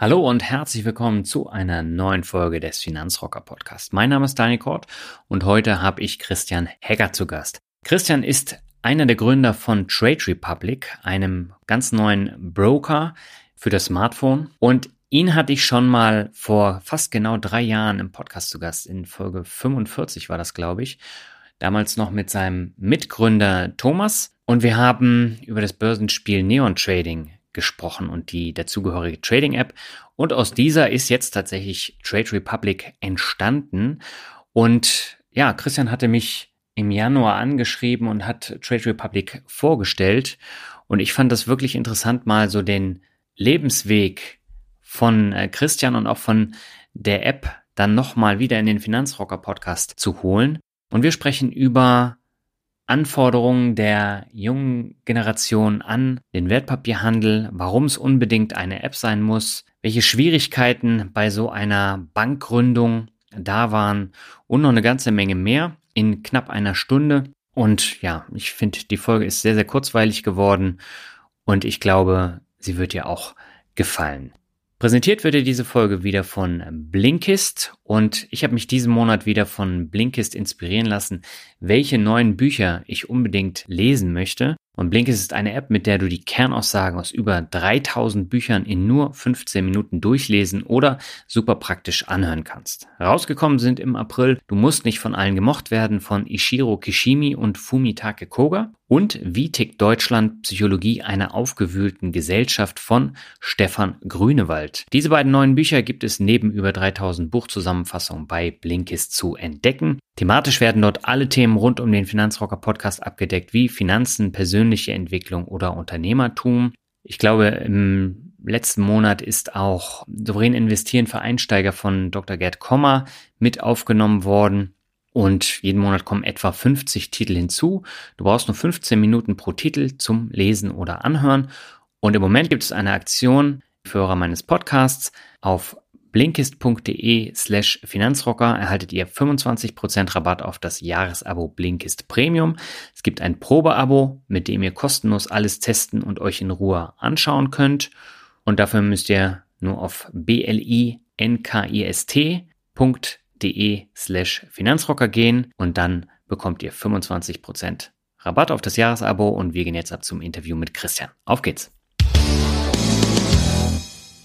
Hallo und herzlich willkommen zu einer neuen Folge des Finanzrocker Podcast. Mein Name ist Daniel Kort und heute habe ich Christian Hegger zu Gast. Christian ist einer der Gründer von Trade Republic, einem ganz neuen Broker für das Smartphone. Und ihn hatte ich schon mal vor fast genau drei Jahren im Podcast zu Gast. In Folge 45 war das, glaube ich. Damals noch mit seinem Mitgründer Thomas. Und wir haben über das Börsenspiel Neon Trading gesprochen und die dazugehörige Trading App. Und aus dieser ist jetzt tatsächlich Trade Republic entstanden. Und ja, Christian hatte mich im Januar angeschrieben und hat Trade Republic vorgestellt. Und ich fand das wirklich interessant, mal so den Lebensweg von äh, Christian und auch von der App dann nochmal wieder in den Finanzrocker Podcast zu holen. Und wir sprechen über Anforderungen der jungen Generation an den Wertpapierhandel, warum es unbedingt eine App sein muss, welche Schwierigkeiten bei so einer Bankgründung da waren und noch eine ganze Menge mehr in knapp einer Stunde. Und ja, ich finde, die Folge ist sehr, sehr kurzweilig geworden und ich glaube, sie wird dir auch gefallen. Präsentiert wird dir diese Folge wieder von Blinkist und ich habe mich diesen Monat wieder von Blinkist inspirieren lassen, welche neuen Bücher ich unbedingt lesen möchte. Und Blinkist ist eine App, mit der du die Kernaussagen aus über 3000 Büchern in nur 15 Minuten durchlesen oder super praktisch anhören kannst. Rausgekommen sind im April Du musst nicht von allen gemocht werden von Ishiro Kishimi und Fumitake Koga und Wie tickt Deutschland? Psychologie einer aufgewühlten Gesellschaft von Stefan Grünewald. Diese beiden neuen Bücher gibt es neben über 3000 Buchzusammenfassungen bei Blinkist zu entdecken. Thematisch werden dort alle Themen rund um den Finanzrocker Podcast abgedeckt, wie Finanzen, persönliche Entwicklung oder Unternehmertum. Ich glaube, im letzten Monat ist auch Souverän investieren für Einsteiger von Dr. Gerd Kommer mit aufgenommen worden. Und jeden Monat kommen etwa 50 Titel hinzu. Du brauchst nur 15 Minuten pro Titel zum Lesen oder Anhören. Und im Moment gibt es eine Aktion für Hörer meines Podcasts. Auf blinkist.de slash Finanzrocker erhaltet ihr 25% Rabatt auf das Jahresabo Blinkist Premium. Es gibt ein Probeabo, mit dem ihr kostenlos alles testen und euch in Ruhe anschauen könnt. Und dafür müsst ihr nur auf blinkist.de slash Finanzrocker gehen und dann bekommt ihr 25% Rabatt auf das Jahresabo und wir gehen jetzt ab zum Interview mit Christian. Auf geht's!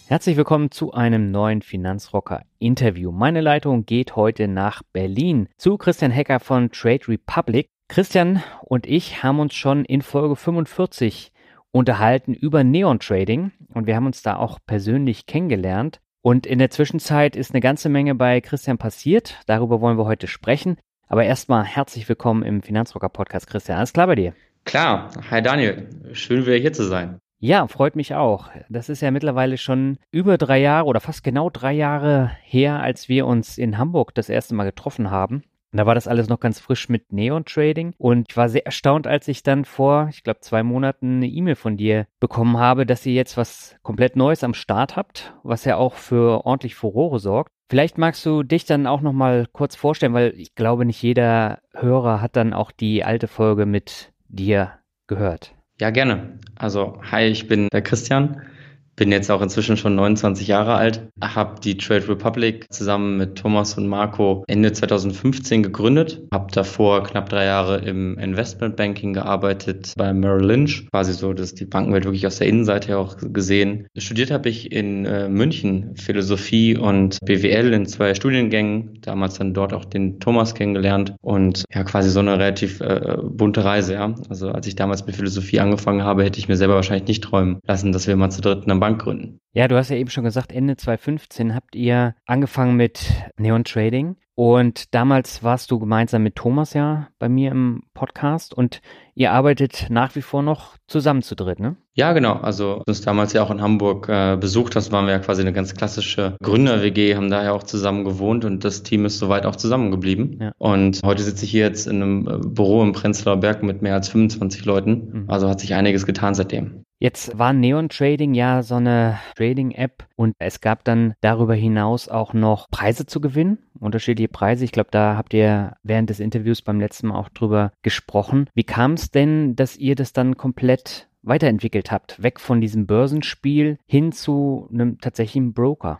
Herzlich willkommen zu einem neuen Finanzrocker Interview. Meine Leitung geht heute nach Berlin zu Christian Hecker von Trade Republic. Christian und ich haben uns schon in Folge 45 unterhalten über Neon Trading und wir haben uns da auch persönlich kennengelernt. Und in der Zwischenzeit ist eine ganze Menge bei Christian passiert. Darüber wollen wir heute sprechen. Aber erstmal herzlich willkommen im Finanzrocker Podcast, Christian. Alles klar bei dir? Klar. Hi Daniel. Schön wieder hier zu sein. Ja, freut mich auch. Das ist ja mittlerweile schon über drei Jahre oder fast genau drei Jahre her, als wir uns in Hamburg das erste Mal getroffen haben. Da war das alles noch ganz frisch mit Neon Trading und ich war sehr erstaunt, als ich dann vor, ich glaube, zwei Monaten eine E-Mail von dir bekommen habe, dass ihr jetzt was komplett Neues am Start habt, was ja auch für ordentlich Furore sorgt. Vielleicht magst du dich dann auch noch mal kurz vorstellen, weil ich glaube, nicht jeder Hörer hat dann auch die alte Folge mit dir gehört. Ja, gerne. Also, hi, ich bin der Christian, bin jetzt auch inzwischen schon 29 Jahre alt, habe die Trade Republic zusammen mit Thomas und Marco Ende 2015 gegründet, habe davor knapp drei Jahre im Investmentbanking gearbeitet bei Merrill Lynch, quasi so, dass die Bankenwelt wirklich aus der Innenseite auch gesehen. Studiert habe ich in äh, München Philosophie und BWL in zwei Studiengängen, damals dann dort auch den Thomas kennengelernt und ja quasi so eine relativ äh, bunte Reise, ja. Also als ich damals mit Philosophie angefangen habe, hätte ich mir selber wahrscheinlich nicht träumen lassen, dass wir mal zu dritt Bank gründen. Ja, du hast ja eben schon gesagt, Ende 2015 habt ihr angefangen mit Neon Trading. Und damals warst du gemeinsam mit Thomas ja bei mir im Podcast und ihr arbeitet nach wie vor noch zusammen zu dritt, ne? Ja, genau. Also uns damals ja auch in Hamburg äh, besucht hast, waren wir ja quasi eine ganz klassische Gründer-WG, haben daher auch zusammen gewohnt und das Team ist soweit auch zusammengeblieben. Ja. Und heute sitze ich hier jetzt in einem äh, Büro im Prenzlauer Berg mit mehr als 25 Leuten. Mhm. Also hat sich einiges getan seitdem. Jetzt war Neon Trading ja so eine Trading-App und es gab dann darüber hinaus auch noch Preise zu gewinnen, unterschiedliche Preise. Ich glaube, da habt ihr während des Interviews beim letzten Mal auch drüber gesprochen. Wie kam es denn, dass ihr das dann komplett weiterentwickelt habt, weg von diesem Börsenspiel hin zu einem tatsächlichen Broker?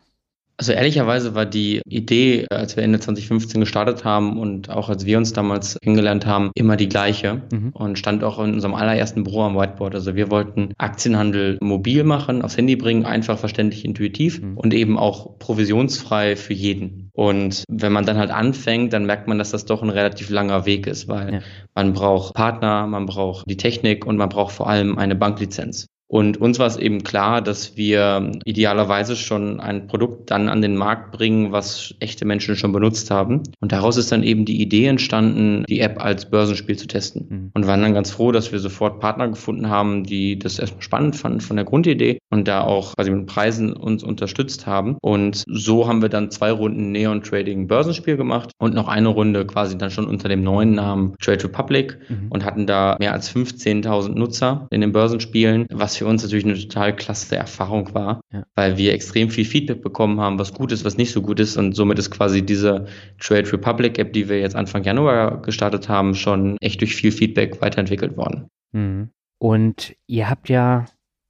Also ehrlicherweise war die Idee, als wir Ende 2015 gestartet haben und auch als wir uns damals kennengelernt haben, immer die gleiche mhm. und stand auch in unserem allerersten Büro am Whiteboard. Also wir wollten Aktienhandel mobil machen, aufs Handy bringen, einfach verständlich, intuitiv mhm. und eben auch provisionsfrei für jeden. Und wenn man dann halt anfängt, dann merkt man, dass das doch ein relativ langer Weg ist, weil ja. man braucht Partner, man braucht die Technik und man braucht vor allem eine Banklizenz. Und uns war es eben klar, dass wir idealerweise schon ein Produkt dann an den Markt bringen, was echte Menschen schon benutzt haben. Und daraus ist dann eben die Idee entstanden, die App als Börsenspiel zu testen. Mhm. Und waren dann ganz froh, dass wir sofort Partner gefunden haben, die das erstmal spannend fanden von der Grundidee und da auch quasi mit Preisen uns unterstützt haben. Und so haben wir dann zwei Runden Neon Trading Börsenspiel gemacht und noch eine Runde quasi dann schon unter dem neuen Namen Trade Republic mhm. und hatten da mehr als 15.000 Nutzer in den Börsenspielen, was für für uns natürlich eine total klasse Erfahrung war, ja. weil wir extrem viel Feedback bekommen haben, was gut ist, was nicht so gut ist. Und somit ist quasi diese Trade Republic App, die wir jetzt Anfang Januar gestartet haben, schon echt durch viel Feedback weiterentwickelt worden. Mhm. Und ihr habt ja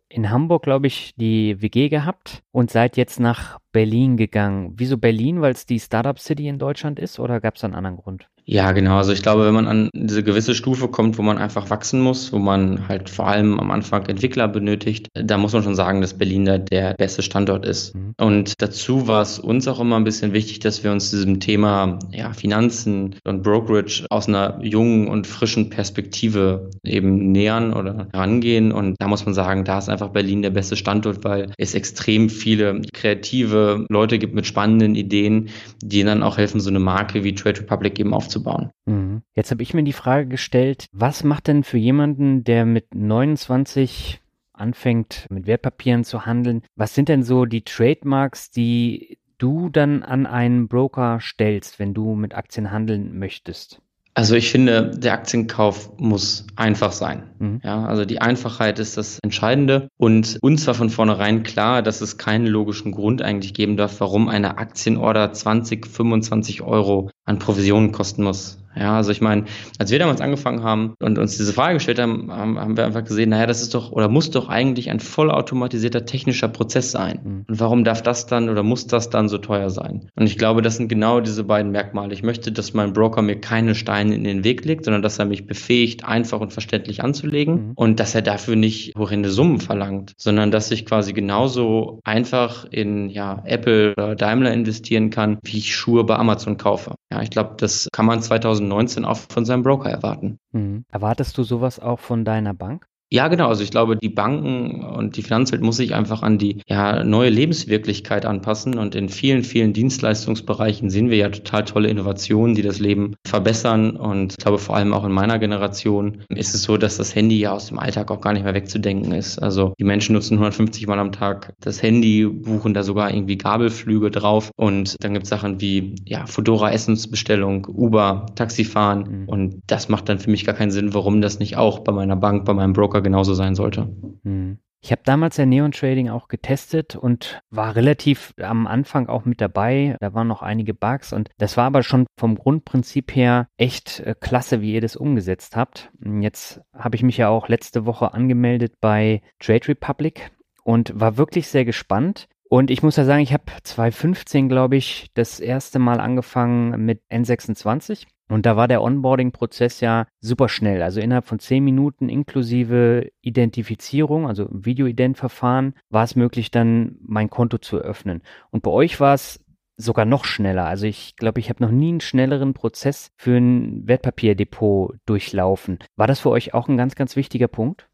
in Hamburg, glaube ich, die WG gehabt und seid jetzt nach Berlin gegangen. Wieso Berlin? Weil es die Startup City in Deutschland ist oder gab es einen anderen Grund? Ja, genau. Also ich glaube, wenn man an diese gewisse Stufe kommt, wo man einfach wachsen muss, wo man halt vor allem am Anfang Entwickler benötigt, da muss man schon sagen, dass Berlin da der beste Standort ist. Mhm. Und dazu war es uns auch immer ein bisschen wichtig, dass wir uns diesem Thema ja, Finanzen und Brokerage aus einer jungen und frischen Perspektive eben nähern oder rangehen. Und da muss man sagen, da ist einfach Berlin der beste Standort, weil es extrem viele kreative Leute gibt mit spannenden Ideen, die dann auch helfen, so eine Marke wie Trade Republic eben aufzubauen aufzubauen. Mhm. Jetzt habe ich mir die Frage gestellt, was macht denn für jemanden, der mit 29 anfängt, mit Wertpapieren zu handeln, was sind denn so die Trademarks, die du dann an einen Broker stellst, wenn du mit Aktien handeln möchtest? Also ich finde, der Aktienkauf muss einfach sein. Mhm. Ja, also die Einfachheit ist das Entscheidende. Und uns war von vornherein klar, dass es keinen logischen Grund eigentlich geben darf, warum eine Aktienorder 20, 25 Euro an Provisionen kosten muss. Ja, also ich meine, als wir damals angefangen haben und uns diese Frage gestellt haben, haben, haben wir einfach gesehen, naja, das ist doch oder muss doch eigentlich ein vollautomatisierter technischer Prozess sein. Mhm. Und warum darf das dann oder muss das dann so teuer sein? Und ich glaube, das sind genau diese beiden Merkmale. Ich möchte, dass mein Broker mir keine Steine in den Weg legt, sondern dass er mich befähigt, einfach und verständlich anzulegen mhm. und dass er dafür nicht horrende Summen verlangt, sondern dass ich quasi genauso einfach in ja, Apple oder Daimler investieren kann, wie ich Schuhe bei Amazon kaufe. Ja, ich glaube, das kann man 2019 auch von seinem Broker erwarten. Mhm. Erwartest du sowas auch von deiner Bank? Ja, genau. Also ich glaube, die Banken und die Finanzwelt muss sich einfach an die ja, neue Lebenswirklichkeit anpassen. Und in vielen, vielen Dienstleistungsbereichen sehen wir ja total tolle Innovationen, die das Leben verbessern. Und ich glaube, vor allem auch in meiner Generation ist es so, dass das Handy ja aus dem Alltag auch gar nicht mehr wegzudenken ist. Also die Menschen nutzen 150 Mal am Tag das Handy, buchen da sogar irgendwie Gabelflüge drauf. Und dann gibt es Sachen wie ja, Fedora Essensbestellung, Uber, Taxifahren. Mhm. Und das macht dann für mich gar keinen Sinn, warum das nicht auch bei meiner Bank, bei meinem Broker genauso sein sollte. Hm. Ich habe damals ja Neon Trading auch getestet und war relativ am Anfang auch mit dabei. Da waren noch einige Bugs und das war aber schon vom Grundprinzip her echt äh, klasse, wie ihr das umgesetzt habt. Jetzt habe ich mich ja auch letzte Woche angemeldet bei Trade Republic und war wirklich sehr gespannt. Und ich muss ja sagen, ich habe 2015, glaube ich, das erste Mal angefangen mit N26. Und da war der Onboarding-Prozess ja super schnell. Also innerhalb von zehn Minuten inklusive Identifizierung, also Video-Ident-Verfahren, war es möglich, dann mein Konto zu öffnen. Und bei euch war es sogar noch schneller. Also ich glaube, ich habe noch nie einen schnelleren Prozess für ein Wertpapierdepot durchlaufen. War das für euch auch ein ganz, ganz wichtiger Punkt?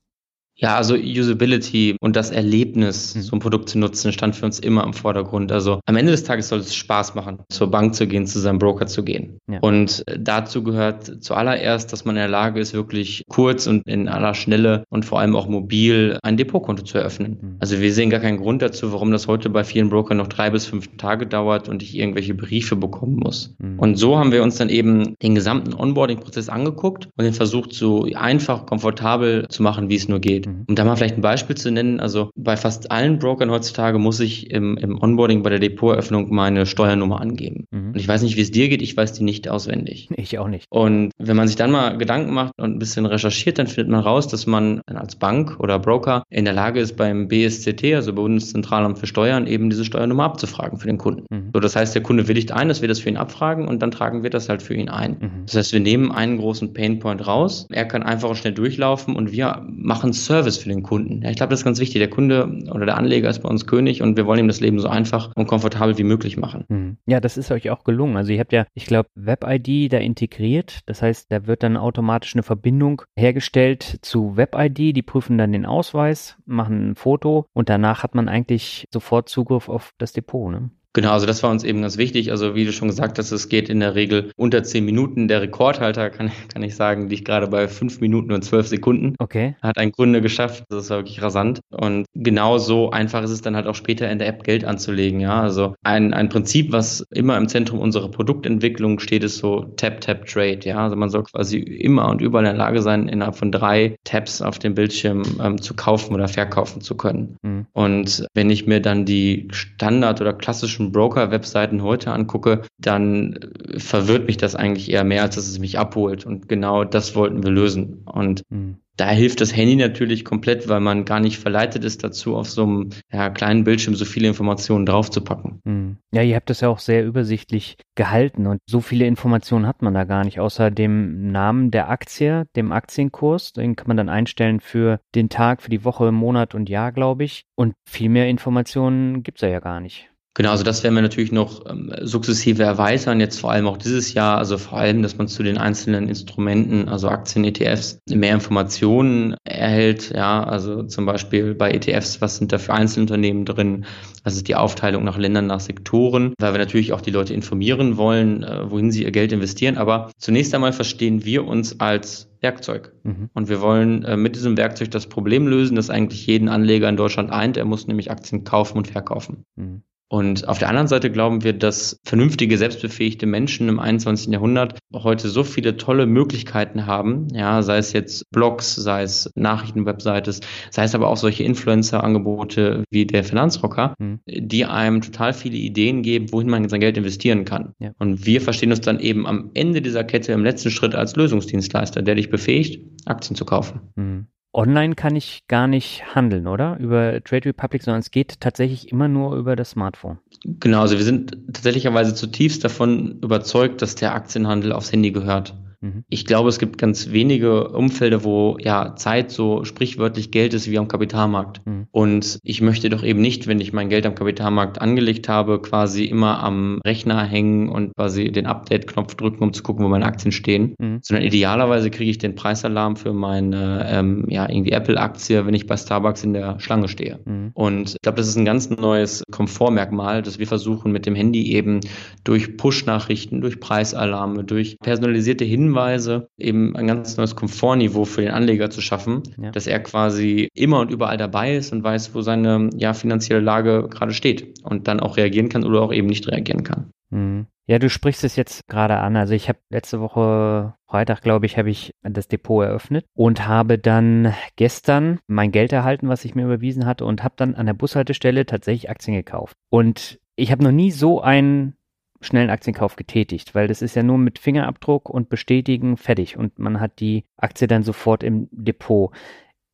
Ja, also Usability und das Erlebnis, mhm. so ein Produkt zu nutzen, stand für uns immer im Vordergrund. Also am Ende des Tages soll es Spaß machen, zur Bank zu gehen, zu seinem Broker zu gehen. Ja. Und dazu gehört zuallererst, dass man in der Lage ist, wirklich kurz und in aller Schnelle und vor allem auch mobil ein Depotkonto zu eröffnen. Mhm. Also wir sehen gar keinen Grund dazu, warum das heute bei vielen Brokern noch drei bis fünf Tage dauert und ich irgendwelche Briefe bekommen muss. Mhm. Und so haben wir uns dann eben den gesamten Onboarding-Prozess angeguckt und den versucht, so einfach, komfortabel zu machen, wie es nur geht. Mhm. Um da mal vielleicht ein Beispiel zu nennen, also bei fast allen Brokern heutzutage muss ich im, im Onboarding bei der Depoteröffnung meine Steuernummer angeben. Mhm. Und ich weiß nicht, wie es dir geht, ich weiß die nicht auswendig. Ich auch nicht. Und wenn man sich dann mal Gedanken macht und ein bisschen recherchiert, dann findet man raus, dass man als Bank oder Broker in der Lage ist, beim BSCT, also Bundeszentralamt für Steuern, eben diese Steuernummer abzufragen für den Kunden. Mhm. So, das heißt, der Kunde willigt ein, dass wir das für ihn abfragen und dann tragen wir das halt für ihn ein. Mhm. Das heißt, wir nehmen einen großen Painpoint raus, er kann einfach und schnell durchlaufen und wir machen Service Service für den Kunden. Ja, ich glaube, das ist ganz wichtig. Der Kunde oder der Anleger ist bei uns König und wir wollen ihm das Leben so einfach und komfortabel wie möglich machen. Hm. Ja, das ist euch auch gelungen. Also ihr habt ja, ich glaube, Web-ID da integriert. Das heißt, da wird dann automatisch eine Verbindung hergestellt zu Web-ID. Die prüfen dann den Ausweis, machen ein Foto und danach hat man eigentlich sofort Zugriff auf das Depot. Ne? Genau, also das war uns eben ganz wichtig. Also wie du schon gesagt hast, es geht in der Regel unter zehn Minuten. Der Rekordhalter, kann, kann ich sagen, liegt gerade bei fünf Minuten und zwölf Sekunden. Okay. Hat ein Kunde geschafft. Das war wirklich rasant. Und genau so einfach ist es dann halt auch später in der App Geld anzulegen. Ja, also ein, ein Prinzip, was immer im Zentrum unserer Produktentwicklung steht, ist so Tap, Tap, Trade. Ja, also man soll quasi immer und überall in der Lage sein, innerhalb von drei Taps auf dem Bildschirm ähm, zu kaufen oder verkaufen zu können. Mhm. Und wenn ich mir dann die Standard- oder klassischen klassischen Broker-Webseiten heute angucke, dann verwirrt mich das eigentlich eher mehr, als dass es mich abholt. Und genau das wollten wir lösen. Und mhm. Da hilft das Handy natürlich komplett, weil man gar nicht verleitet ist dazu, auf so einem ja, kleinen Bildschirm so viele Informationen draufzupacken. Mhm. Ja, ihr habt das ja auch sehr übersichtlich gehalten und so viele Informationen hat man da gar nicht, außer dem Namen der Aktie, dem Aktienkurs. Den kann man dann einstellen für den Tag, für die Woche, Monat und Jahr, glaube ich. Und viel mehr Informationen gibt es ja gar nicht. Genau, also das werden wir natürlich noch ähm, sukzessive erweitern, jetzt vor allem auch dieses Jahr, also vor allem, dass man zu den einzelnen Instrumenten, also Aktien, ETFs, mehr Informationen erhält, ja, also zum Beispiel bei ETFs, was sind da für Einzelunternehmen drin, was ist die Aufteilung nach Ländern, nach Sektoren, weil wir natürlich auch die Leute informieren wollen, äh, wohin sie ihr Geld investieren, aber zunächst einmal verstehen wir uns als Werkzeug. Mhm. Und wir wollen äh, mit diesem Werkzeug das Problem lösen, das eigentlich jeden Anleger in Deutschland eint. Er muss nämlich Aktien kaufen und verkaufen. Mhm. Und auf der anderen Seite glauben wir, dass vernünftige, selbstbefähigte Menschen im 21. Jahrhundert heute so viele tolle Möglichkeiten haben, ja, sei es jetzt Blogs, sei es Nachrichtenwebsites, sei es aber auch solche Influencer-Angebote wie der Finanzrocker, mhm. die einem total viele Ideen geben, wohin man sein Geld investieren kann. Ja. Und wir verstehen uns dann eben am Ende dieser Kette im letzten Schritt als Lösungsdienstleister, der dich befähigt, Aktien zu kaufen. Mhm. Online kann ich gar nicht handeln, oder? Über Trade Republic, sondern es geht tatsächlich immer nur über das Smartphone. Genau, also wir sind tatsächlicherweise zutiefst davon überzeugt, dass der Aktienhandel aufs Handy gehört. Mhm. Ich glaube, es gibt ganz wenige Umfelder, wo ja Zeit so sprichwörtlich Geld ist wie am Kapitalmarkt. Mhm. Und ich möchte doch eben nicht, wenn ich mein Geld am Kapitalmarkt angelegt habe, quasi immer am Rechner hängen und quasi den Update-Knopf drücken, um zu gucken, wo meine Aktien stehen, mhm. sondern idealerweise kriege ich den Preisalarm für meine ähm, ja irgendwie Apple-Aktie, wenn ich bei Starbucks in der Schlange stehe. Mhm. Und ich glaube, das ist ein ganz neues Komfortmerkmal, das wir versuchen mit dem Handy eben durch Push-Nachrichten, durch Preisalarme, durch personalisierte Hinweise Hinweise, eben ein ganz neues Komfortniveau für den Anleger zu schaffen, ja. dass er quasi immer und überall dabei ist und weiß, wo seine ja, finanzielle Lage gerade steht und dann auch reagieren kann oder auch eben nicht reagieren kann. Mhm. Ja, du sprichst es jetzt gerade an. Also ich habe letzte Woche Freitag, glaube ich, habe ich das Depot eröffnet und habe dann gestern mein Geld erhalten, was ich mir überwiesen hatte und habe dann an der Bushaltestelle tatsächlich Aktien gekauft. Und ich habe noch nie so einen schnellen Aktienkauf getätigt, weil das ist ja nur mit Fingerabdruck und Bestätigen fertig und man hat die Aktie dann sofort im Depot.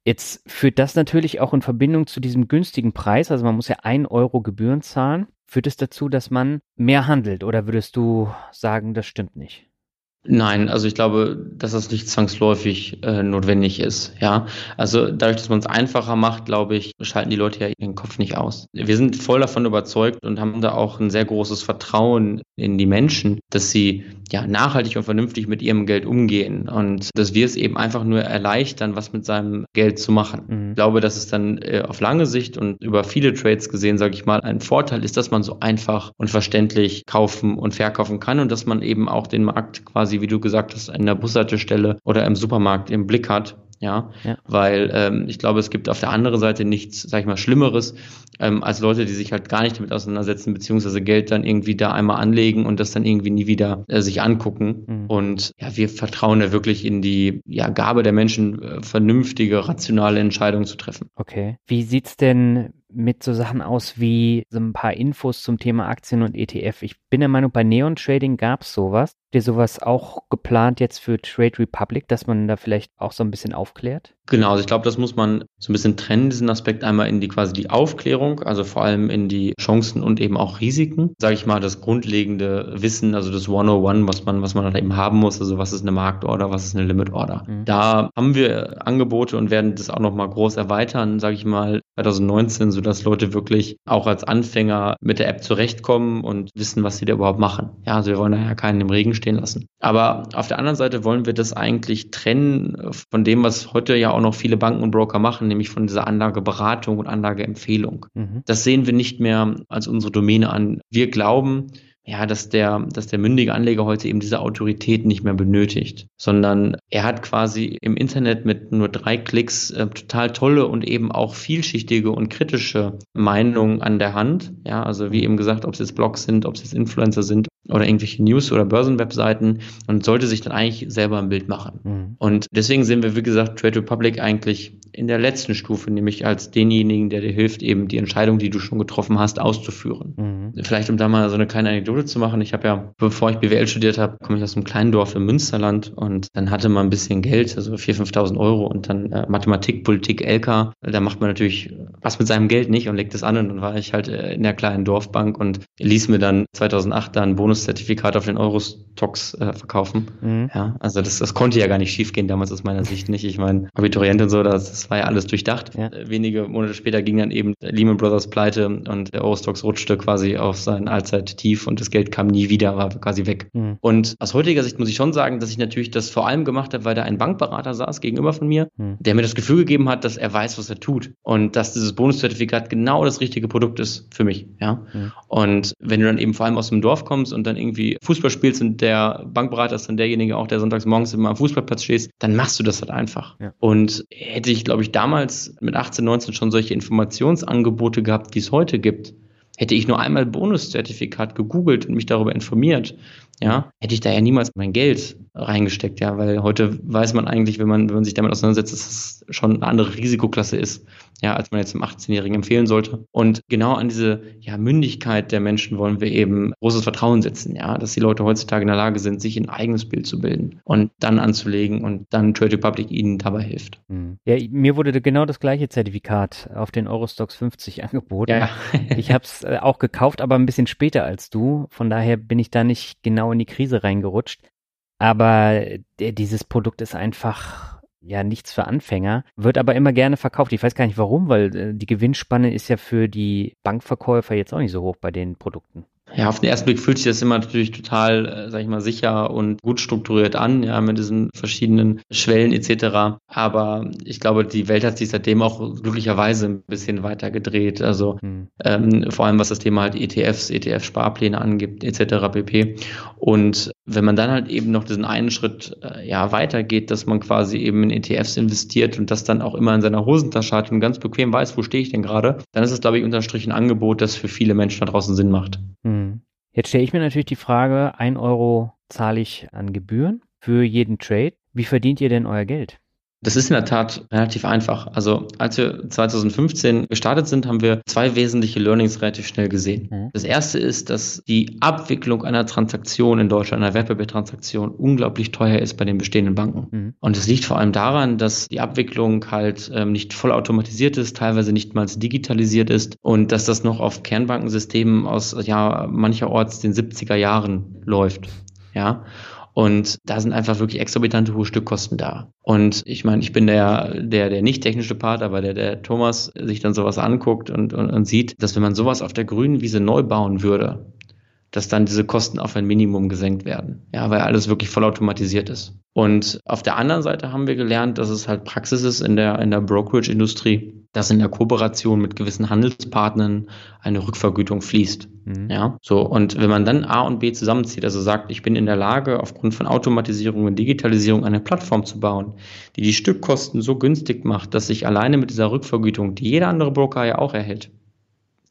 Jetzt führt das natürlich auch in Verbindung zu diesem günstigen Preis, also man muss ja ein Euro Gebühren zahlen. Führt es dadurch, dass man mehr handelt oder würdest du sagen, das stimmt nicht? Nein, also ich glaube, dass das nicht zwangsläufig äh, notwendig ist. Ja, also dadurch, dass man es einfacher macht, glaube ich, schalten die Leute ja ihren Kopf nicht aus. Wir sind voll davon überzeugt und haben da auch ein sehr großes Vertrauen in die Menschen, dass sie ja nachhaltig und vernünftig mit ihrem Geld umgehen und dass wir es eben einfach nur erleichtern, was mit seinem Geld zu machen. Mhm. Ich glaube, dass es dann äh, auf lange Sicht und über viele Trades gesehen, sage ich mal, ein Vorteil ist, dass man so einfach und verständlich kaufen und verkaufen kann und dass man eben auch den Markt quasi quasi, wie du gesagt hast, an der Bushaltestelle oder im Supermarkt im Blick hat. Ja, ja. weil ähm, ich glaube, es gibt auf der anderen Seite nichts, sag ich mal, Schlimmeres, ähm, als Leute, die sich halt gar nicht damit auseinandersetzen, beziehungsweise Geld dann irgendwie da einmal anlegen und das dann irgendwie nie wieder äh, sich angucken. Mhm. Und ja, wir vertrauen da wirklich in die ja, Gabe der Menschen, äh, vernünftige, rationale Entscheidungen zu treffen. Okay. Wie sieht's denn mit so Sachen aus wie so ein paar Infos zum Thema Aktien und ETF. Ich bin der Meinung, bei Neon Trading gab es sowas. Habt ihr sowas auch geplant jetzt für Trade Republic, dass man da vielleicht auch so ein bisschen aufklärt? Genau, also ich glaube, das muss man so ein bisschen trennen, diesen Aspekt einmal in die quasi die Aufklärung, also vor allem in die Chancen und eben auch Risiken. Sage ich mal, das grundlegende Wissen, also das 101, was man, was man halt eben haben muss, also was ist eine Marktorder, was ist eine Limitorder. Mhm. Da haben wir Angebote und werden das auch nochmal groß erweitern, sage ich mal, 2019, sodass Leute wirklich auch als Anfänger mit der App zurechtkommen und wissen, was sie da überhaupt machen. Ja, also wir wollen da ja keinen im Regen stehen lassen. Aber auf der anderen Seite wollen wir das eigentlich trennen von dem, was heute ja auch noch viele Banken und Broker machen, nämlich von dieser Anlageberatung und Anlageempfehlung. Mhm. Das sehen wir nicht mehr als unsere Domäne an. Wir glauben, ja, dass der, dass der mündige Anleger heute eben diese Autorität nicht mehr benötigt, sondern er hat quasi im Internet mit nur drei Klicks äh, total tolle und eben auch vielschichtige und kritische Meinungen an der Hand. Ja, also wie eben gesagt, ob es jetzt Blogs sind, ob es jetzt Influencer sind oder irgendwelche News- oder Börsenwebseiten und sollte sich dann eigentlich selber ein Bild machen. Mhm. Und deswegen sehen wir, wie gesagt, Trade Republic eigentlich in der letzten Stufe, nämlich als denjenigen, der dir hilft, eben die Entscheidung, die du schon getroffen hast, auszuführen. Mhm. Vielleicht, um da mal so eine kleine Anekdote zu machen. Ich habe ja, bevor ich BWL studiert habe, komme ich aus einem kleinen Dorf im Münsterland und dann hatte man ein bisschen Geld, also 4.000, 5.000 Euro und dann äh, Mathematik, Politik, LK. Da macht man natürlich was mit seinem Geld nicht und legt es an und dann war ich halt äh, in der kleinen Dorfbank und ließ mir dann 2008 da ein Bonuszertifikat auf den Eurostox äh, verkaufen. Mhm. Ja, also das, das konnte ja gar nicht schiefgehen damals aus meiner Sicht nicht. Ich meine, Abiturient und so, das, das war ja alles durchdacht. Ja. Äh, wenige Monate später ging dann eben Lehman Brothers pleite und der Eurostox rutschte quasi auf sein Allzeit-Tief und das Geld kam nie wieder, war quasi weg. Mhm. Und aus heutiger Sicht muss ich schon sagen, dass ich natürlich das vor allem gemacht habe, weil da ein Bankberater saß gegenüber von mir, mhm. der mir das Gefühl gegeben hat, dass er weiß, was er tut und dass dieses Bonuszertifikat genau das richtige Produkt ist für mich. Ja. Mhm. Und wenn du dann eben vor allem aus dem Dorf kommst und dann irgendwie Fußball spielst und der Bankberater ist dann derjenige auch, der sonntags morgens immer am Fußballplatz stehst, dann machst du das halt einfach. Ja. Und hätte ich, glaube ich, damals mit 18, 19 schon solche Informationsangebote gehabt, wie es heute gibt, hätte ich nur einmal Bonuszertifikat gegoogelt und mich darüber informiert, ja, hätte ich da ja niemals mein Geld reingesteckt, ja, weil heute weiß man eigentlich, wenn man, wenn man sich damit auseinandersetzt, dass es schon eine andere Risikoklasse ist, ja, als man jetzt einem 18-Jährigen empfehlen sollte. Und genau an diese ja, Mündigkeit der Menschen wollen wir eben großes Vertrauen setzen, ja, dass die Leute heutzutage in der Lage sind, sich ein eigenes Bild zu bilden und dann anzulegen und dann Trade Republic ihnen dabei hilft. Hm. Ja, mir wurde genau das gleiche Zertifikat auf den Eurostox 50 angeboten. Ja. ich habe es äh, auch gekauft, aber ein bisschen später als du. Von daher bin ich da nicht genau in die Krise reingerutscht. Aber dieses Produkt ist einfach ja nichts für Anfänger, wird aber immer gerne verkauft. Ich weiß gar nicht warum, weil äh, die Gewinnspanne ist ja für die Bankverkäufer jetzt auch nicht so hoch bei den Produkten. Ja, auf den ersten Blick fühlt sich das immer natürlich total, äh, sag ich mal, sicher und gut strukturiert an, ja, mit diesen verschiedenen Schwellen etc. Aber ich glaube, die Welt hat sich seitdem auch glücklicherweise ein bisschen weiter gedreht. Also hm. ähm, vor allem was das Thema halt ETFs, ETF-Sparpläne angibt etc. pp. Und wenn man dann halt eben noch diesen einen Schritt äh, ja weitergeht, dass man quasi eben in ETFs investiert und das dann auch immer in seiner Hosentasche hat und ganz bequem weiß, wo stehe ich denn gerade, dann ist es, glaube ich, unterm Strich ein Angebot, das für viele Menschen da draußen Sinn macht. Hm. Jetzt stelle ich mir natürlich die Frage, ein Euro zahle ich an Gebühren für jeden Trade. Wie verdient ihr denn euer Geld? Das ist in der Tat relativ einfach. Also als wir 2015 gestartet sind, haben wir zwei wesentliche Learnings relativ schnell gesehen. Mhm. Das erste ist, dass die Abwicklung einer Transaktion in Deutschland, einer Wertpapiertransaktion, unglaublich teuer ist bei den bestehenden Banken. Mhm. Und es liegt vor allem daran, dass die Abwicklung halt ähm, nicht vollautomatisiert ist, teilweise nicht mal digitalisiert ist und dass das noch auf Kernbankensystemen aus ja mancherorts den 70er Jahren läuft. Ja. Und da sind einfach wirklich exorbitante hohe Stückkosten da. Und ich meine, ich bin der, der, der nicht technische Part, aber der, der Thomas sich dann sowas anguckt und, und, und sieht, dass wenn man sowas auf der grünen Wiese neu bauen würde, dass dann diese Kosten auf ein Minimum gesenkt werden. Ja, weil alles wirklich vollautomatisiert ist. Und auf der anderen Seite haben wir gelernt, dass es halt Praxis ist in der, in der Brokerage-Industrie, dass in der Kooperation mit gewissen Handelspartnern eine Rückvergütung fließt. Mhm. Ja, so. Und wenn man dann A und B zusammenzieht, also sagt, ich bin in der Lage, aufgrund von Automatisierung und Digitalisierung eine Plattform zu bauen, die die Stückkosten so günstig macht, dass ich alleine mit dieser Rückvergütung, die jeder andere Broker ja auch erhält,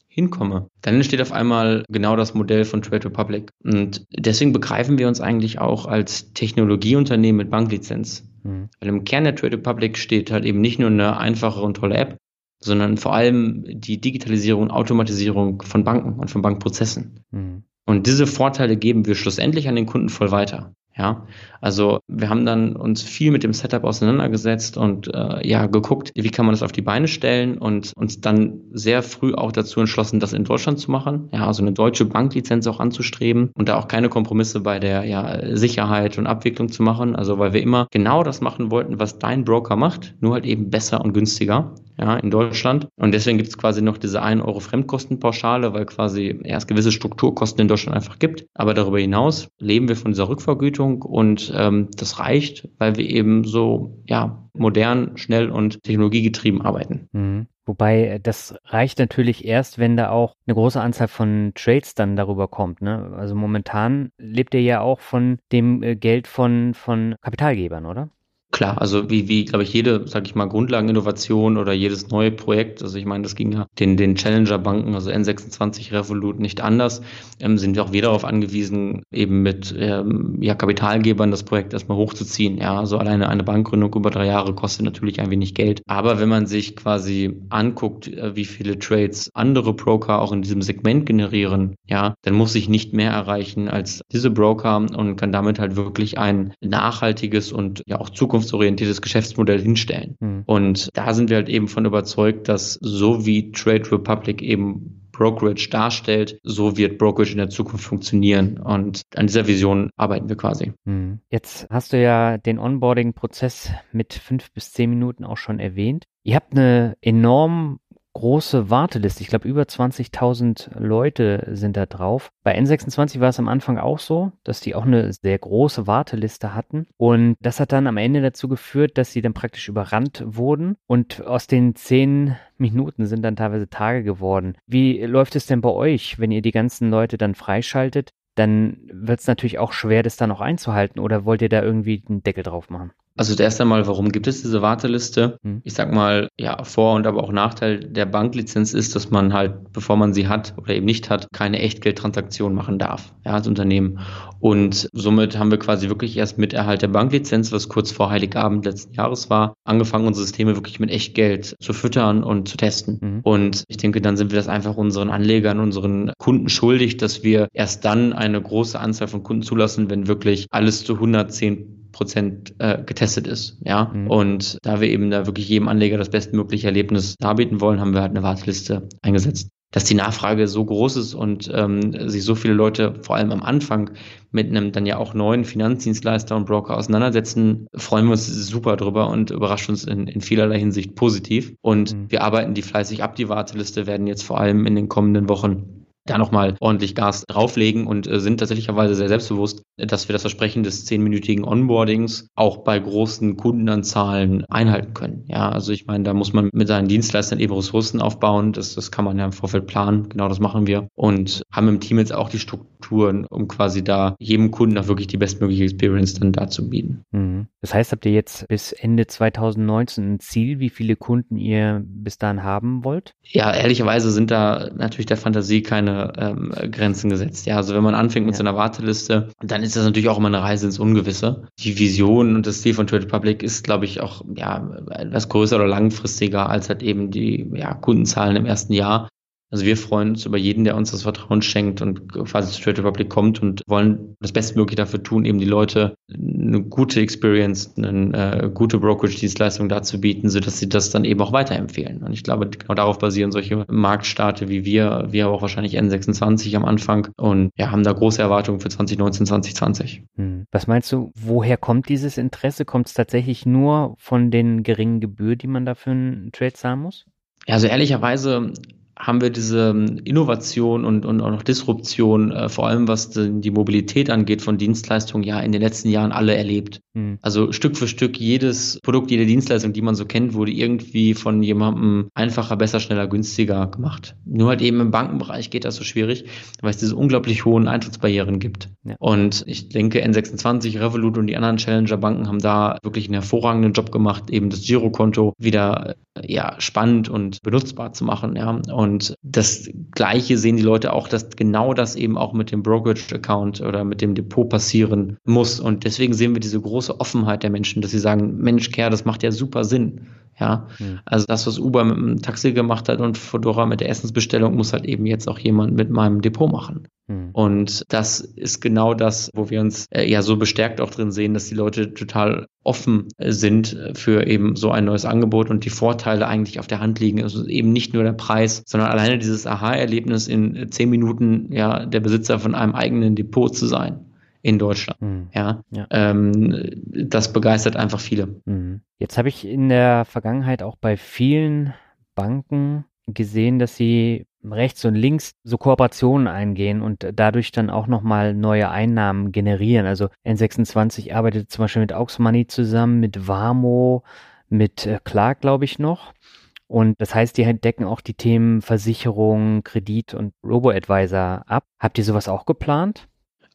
hinkomme, dann entsteht auf einmal genau das Modell von Trade Republic. Und deswegen begreifen wir uns eigentlich auch als Technologieunternehmen mit Banklizenz. Mhm. Weil im Kern der Trade Republic steht halt eben nicht nur eine einfache und tolle App, sondern vor allem die Digitalisierung und Automatisierung von Banken und von Bankprozessen. Mhm. Und diese Vorteile geben wir schlussendlich an den Kunden voll weiter. Ja, also wir haben dann uns viel mit dem Setup auseinandergesetzt und äh, ja geguckt, wie kann man das auf die Beine stellen und uns dann sehr früh auch dazu entschlossen, das in Deutschland zu machen. Ja, also eine deutsche Banklizenz auch anzustreben und da auch keine Kompromisse bei der ja, Sicherheit und Abwicklung zu machen. Also weil wir immer genau das machen wollten, was dein Broker macht, nur halt eben besser und günstiger ja, in Deutschland. Und deswegen gibt es quasi noch diese 1 Euro Fremdkostenpauschale, weil quasi erst gewisse Strukturkosten in Deutschland einfach gibt. Aber darüber hinaus leben wir von dieser Rückvergütung und ähm, das reicht, weil wir eben so ja modern, schnell und technologiegetrieben arbeiten. Mhm. Wobei äh, das reicht natürlich erst, wenn da auch eine große Anzahl von Trades dann darüber kommt. Ne? Also momentan lebt ihr ja auch von dem äh, Geld von, von Kapitalgebern, oder? Klar, also wie, wie glaube ich, jede, sage ich mal, Grundlageninnovation oder jedes neue Projekt, also ich meine, das ging ja den, den Challenger-Banken, also N26 Revolut nicht anders, ähm, sind wir auch wieder darauf angewiesen, eben mit ähm, ja, Kapitalgebern das Projekt erstmal hochzuziehen. Ja, also alleine eine Bankgründung über drei Jahre kostet natürlich ein wenig Geld. Aber wenn man sich quasi anguckt, äh, wie viele Trades andere Broker auch in diesem Segment generieren, ja, dann muss ich nicht mehr erreichen als diese Broker und kann damit halt wirklich ein nachhaltiges und ja auch zukunftsfähiges zukunftsorientiertes Geschäftsmodell hinstellen. Mhm. Und da sind wir halt eben von überzeugt, dass so wie Trade Republic eben Brokerage darstellt, so wird Brokerage in der Zukunft funktionieren. Und an dieser Vision arbeiten wir quasi. Hm. Jetzt hast du ja den Onboarding-Prozess mit fünf bis zehn Minuten auch schon erwähnt. Ihr habt eine enorm große Warteliste. Ich glaube, über 20.000 Leute sind da drauf. Bei N26 war es am Anfang auch so, dass die auch eine sehr große Warteliste hatten. Und das hat dann am Ende dazu geführt, dass sie dann praktisch überrannt wurden. Und aus den zehn Minuten sind dann teilweise Tage geworden. Wie läuft es denn bei euch, wenn ihr die ganzen Leute dann freischaltet? Dann wird es natürlich auch schwer, das dann noch einzuhalten. Oder wollt ihr da irgendwie einen Deckel drauf machen? Also erst einmal, warum gibt es diese Warteliste? Hm. Ich sag mal, ja, Vor- und aber auch Nachteil der Banklizenz ist, dass man halt, bevor man sie hat oder eben nicht hat, keine Echtgeldtransaktion machen darf, ja, als Unternehmen. Und somit haben wir quasi wirklich erst mit Erhalt der Banklizenz, was kurz vor Heiligabend letzten Jahres war, angefangen, unsere Systeme wirklich mit Echtgeld zu füttern und zu testen. Mhm. Und ich denke, dann sind wir das einfach unseren Anlegern, unseren Kunden schuldig, dass wir erst dann eine große Anzahl von Kunden zulassen, wenn wirklich alles zu 110 Prozent äh, getestet ist. Ja, mhm. und da wir eben da wirklich jedem Anleger das bestmögliche Erlebnis darbieten wollen, haben wir halt eine Warteliste eingesetzt. Dass die Nachfrage so groß ist und ähm, sich so viele Leute vor allem am Anfang mit einem dann ja auch neuen Finanzdienstleister und Broker auseinandersetzen, freuen wir uns super drüber und überrascht uns in, in vielerlei Hinsicht positiv. Und mhm. wir arbeiten die fleißig ab. Die Warteliste werden jetzt vor allem in den kommenden Wochen da nochmal ordentlich Gas drauflegen und äh, sind tatsächlicherweise sehr selbstbewusst, dass wir das Versprechen des zehnminütigen Onboardings auch bei großen Kundenanzahlen einhalten können. Ja, also ich meine, da muss man mit seinen Dienstleistern eben Ressourcen aufbauen. Das, das kann man ja im Vorfeld planen. Genau das machen wir und haben im Team jetzt auch die Strukturen, um quasi da jedem Kunden auch wirklich die bestmögliche Experience dann da zu bieten. Mhm. Das heißt, habt ihr jetzt bis Ende 2019 ein Ziel, wie viele Kunden ihr bis dahin haben wollt? Ja, ehrlicherweise sind da natürlich der Fantasie keine ähm, Grenzen gesetzt. Ja, also wenn man anfängt mit ja. so einer Warteliste, dann ist das natürlich auch immer eine Reise ins Ungewisse. Die Vision und das Ziel von Trade Republic ist, glaube ich, auch ja etwas größer oder langfristiger als halt eben die ja, Kundenzahlen im ersten Jahr. Also wir freuen uns über jeden, der uns das Vertrauen schenkt und quasi zu Trade Republic kommt und wollen das Bestmögliche dafür tun, eben die Leute eine gute Experience, eine äh, gute Brokerage-Dienstleistung dazu bieten, sodass sie das dann eben auch weiterempfehlen. Und ich glaube, genau darauf basieren solche Marktstarte wie wir, wir auch wahrscheinlich N26 am Anfang und ja, haben da große Erwartungen für 2019, 2020. Hm. Was meinst du, woher kommt dieses Interesse? Kommt es tatsächlich nur von den geringen Gebühren, die man dafür einen Trade zahlen muss? Ja, also ehrlicherweise haben wir diese ähm, Innovation und, und auch noch Disruption, äh, vor allem was die Mobilität angeht von Dienstleistungen, ja in den letzten Jahren alle erlebt. Mhm. Also Stück für Stück jedes Produkt, jede Dienstleistung, die man so kennt, wurde irgendwie von jemandem einfacher, besser, schneller, günstiger gemacht. Nur halt eben im Bankenbereich geht das so schwierig, weil es diese unglaublich hohen Eintrittsbarrieren gibt. Ja. Und ich denke, N26, Revolut und die anderen Challenger-Banken haben da wirklich einen hervorragenden Job gemacht, eben das Girokonto wieder äh, ja, spannend und benutzbar zu machen. Ja. Und das Gleiche sehen die Leute auch, dass genau das eben auch mit dem Brokerage-Account oder mit dem Depot passieren muss. Und deswegen sehen wir diese große Offenheit der Menschen, dass sie sagen, Mensch, Kerr, das macht ja super Sinn. Ja, mhm. also das, was Uber mit dem Taxi gemacht hat und Fedora mit der Essensbestellung, muss halt eben jetzt auch jemand mit meinem Depot machen. Mhm. Und das ist genau das, wo wir uns äh, ja so bestärkt auch drin sehen, dass die Leute total offen äh, sind für eben so ein neues Angebot und die Vorteile eigentlich auf der Hand liegen. Also eben nicht nur der Preis, sondern alleine dieses Aha-Erlebnis in zehn Minuten ja der Besitzer von einem eigenen Depot zu sein in Deutschland. Mhm. Ja, ja. Ähm, das begeistert einfach viele. Mhm. Jetzt habe ich in der Vergangenheit auch bei vielen Banken gesehen, dass sie rechts und links so Kooperationen eingehen und dadurch dann auch nochmal neue Einnahmen generieren. Also N26 arbeitet zum Beispiel mit Aux Money zusammen, mit Warmo, mit äh, Clark, glaube ich, noch. Und das heißt, die decken auch die Themen Versicherung, Kredit und Robo-Advisor ab. Habt ihr sowas auch geplant?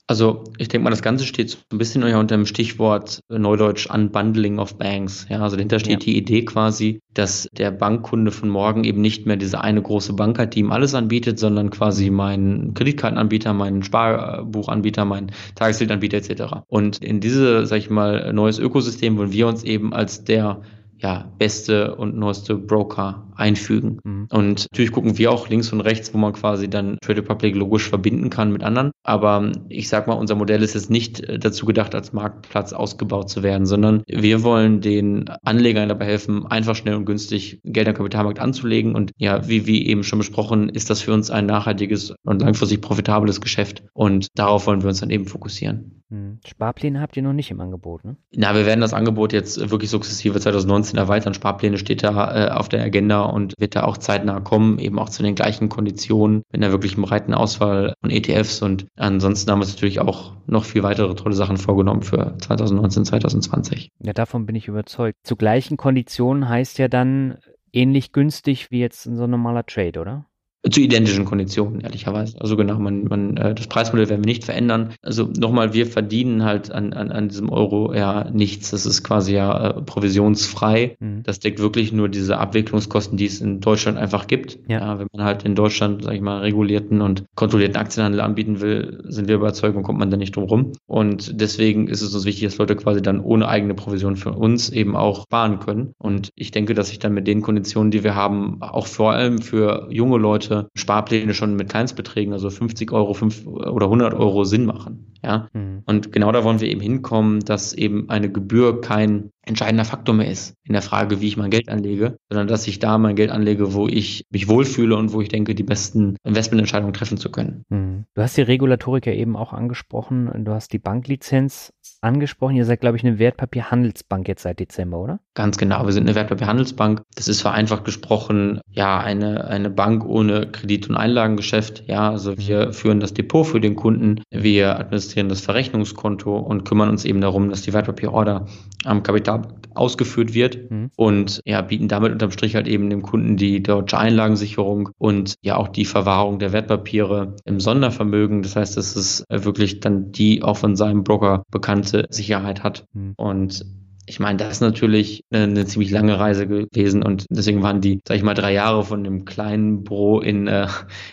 Also ich denke mal, das Ganze steht so ein bisschen unter dem Stichwort Neudeutsch Unbundling of Banks. Ja, also dahinter steht ja. die Idee quasi, dass der Bankkunde von morgen eben nicht mehr diese eine große Bank hat, die ihm alles anbietet, sondern quasi meinen Kreditkartenanbieter, meinen Sparbuchanbieter, meinen Tagesgeldanbieter etc. Und in diese, sag ich mal, neues Ökosystem wollen wir uns eben als der ja, beste und neueste Broker einfügen. Mhm. Und natürlich gucken wir auch links und rechts, wo man quasi dann Trade Republic logisch verbinden kann mit anderen. Aber ich sag mal, unser Modell ist jetzt nicht äh, dazu gedacht, als Marktplatz ausgebaut zu werden, sondern wir wollen den Anlegern dabei helfen, einfach schnell und günstig Geld am Kapitalmarkt anzulegen. Und ja, wie, wie eben schon besprochen, ist das für uns ein nachhaltiges und langfristig profitables Geschäft. Und darauf wollen wir uns dann eben fokussieren. Hm. Sparpläne habt ihr noch nicht im Angebot, ne? Na, wir werden das Angebot jetzt wirklich sukzessive 2019 erweitern. Sparpläne steht da äh, auf der Agenda und wird da auch zeitnah kommen, eben auch zu den gleichen Konditionen, mit einer wirklich breiten Auswahl von ETFs. Und ansonsten haben wir uns natürlich auch noch viel weitere tolle Sachen vorgenommen für 2019, 2020. Ja, davon bin ich überzeugt. Zu gleichen Konditionen heißt ja dann ähnlich günstig wie jetzt so ein normaler Trade, oder? Zu identischen Konditionen, ehrlicherweise. Also genau, man, man, äh, das Preismodell werden wir nicht verändern. Also nochmal, wir verdienen halt an, an, an diesem Euro ja nichts. Das ist quasi ja äh, provisionsfrei. Mhm. Das deckt wirklich nur diese Abwicklungskosten, die es in Deutschland einfach gibt. Ja. ja wenn man halt in Deutschland, sag ich mal, regulierten und kontrollierten Aktienhandel anbieten will, sind wir überzeugt, und kommt man da nicht drum rum. Und deswegen ist es uns wichtig, dass Leute quasi dann ohne eigene Provision für uns eben auch sparen können. Und ich denke, dass sich dann mit den Konditionen, die wir haben, auch vor allem für junge Leute Monate Sparpläne schon mit Kleinstbeträgen, also 50 Euro 5 oder 100 Euro Sinn machen. Ja? Mhm. Und genau da wollen wir eben hinkommen, dass eben eine Gebühr kein entscheidender Faktor mehr ist in der Frage, wie ich mein Geld anlege, sondern dass ich da mein Geld anlege, wo ich mich wohlfühle und wo ich denke, die besten Investmententscheidungen treffen zu können. Mhm. Du hast die Regulatorik ja eben auch angesprochen. Du hast die Banklizenz angesprochen. Ihr seid, glaube ich, eine Wertpapierhandelsbank jetzt seit Dezember, oder? Ganz genau. Wir sind eine Wertpapierhandelsbank. Das ist vereinfacht gesprochen, ja, eine, eine Bank ohne Kredit- und Einlagengeschäft. Ja, also wir mhm. führen das Depot für den Kunden. Wir administrieren das Verrechnungskonto und kümmern uns eben darum, dass die Wertpapierorder am Kapital ausgeführt wird mhm. und ja, bieten damit unterm Strich halt eben dem Kunden die deutsche Einlagensicherung und ja auch die Verwahrung der Wertpapiere im Sondervermögen. Das heißt, das ist wirklich dann die auch von seinem Broker bekannte Sicherheit hat. Mhm. Und ich meine, das ist natürlich eine, ziemlich lange Reise gewesen und deswegen waren die, sag ich mal, drei Jahre von dem kleinen Büro in, äh,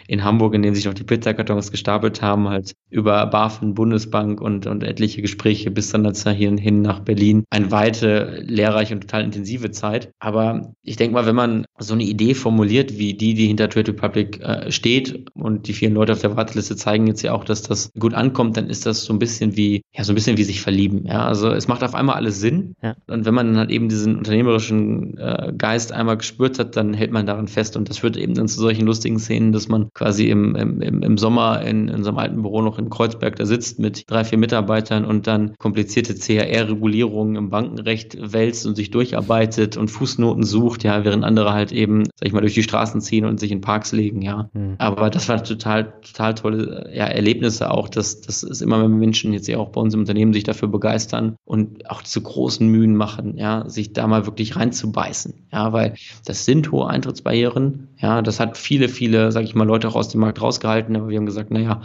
in Hamburg, in dem sich noch die Pizzakartons gestapelt haben, halt über BaFin, Bundesbank und, und etliche Gespräche bis dann dazu hin nach Berlin. Eine weite, lehrreiche und total intensive Zeit. Aber ich denke mal, wenn man so eine Idee formuliert, wie die, die hinter Trade Republic äh, steht und die vielen Leute auf der Warteliste zeigen jetzt ja auch, dass das gut ankommt, dann ist das so ein bisschen wie, ja, so ein bisschen wie sich verlieben. Ja, also es macht auf einmal alles Sinn. Ja. Und wenn man dann halt eben diesen unternehmerischen äh, Geist einmal gespürt hat, dann hält man daran fest. Und das führt eben dann zu solchen lustigen Szenen, dass man quasi im, im, im Sommer in, in seinem alten Büro noch in Kreuzberg da sitzt mit drei, vier Mitarbeitern und dann komplizierte CRR-Regulierungen im Bankenrecht wälzt und sich durcharbeitet und Fußnoten sucht, ja, während andere halt eben, sag ich mal, durch die Straßen ziehen und sich in Parks legen, ja. Mhm. Aber das war total, total tolle ja, Erlebnisse auch, dass das ist immer, wenn Menschen jetzt ja auch bei uns im Unternehmen sich dafür begeistern und auch diese großen Mühen machen, ja, sich da mal wirklich reinzubeißen, ja, weil das sind hohe Eintrittsbarrieren, ja, das hat viele, viele, sag ich mal, Leute auch aus dem Markt rausgehalten, aber wir haben gesagt, naja,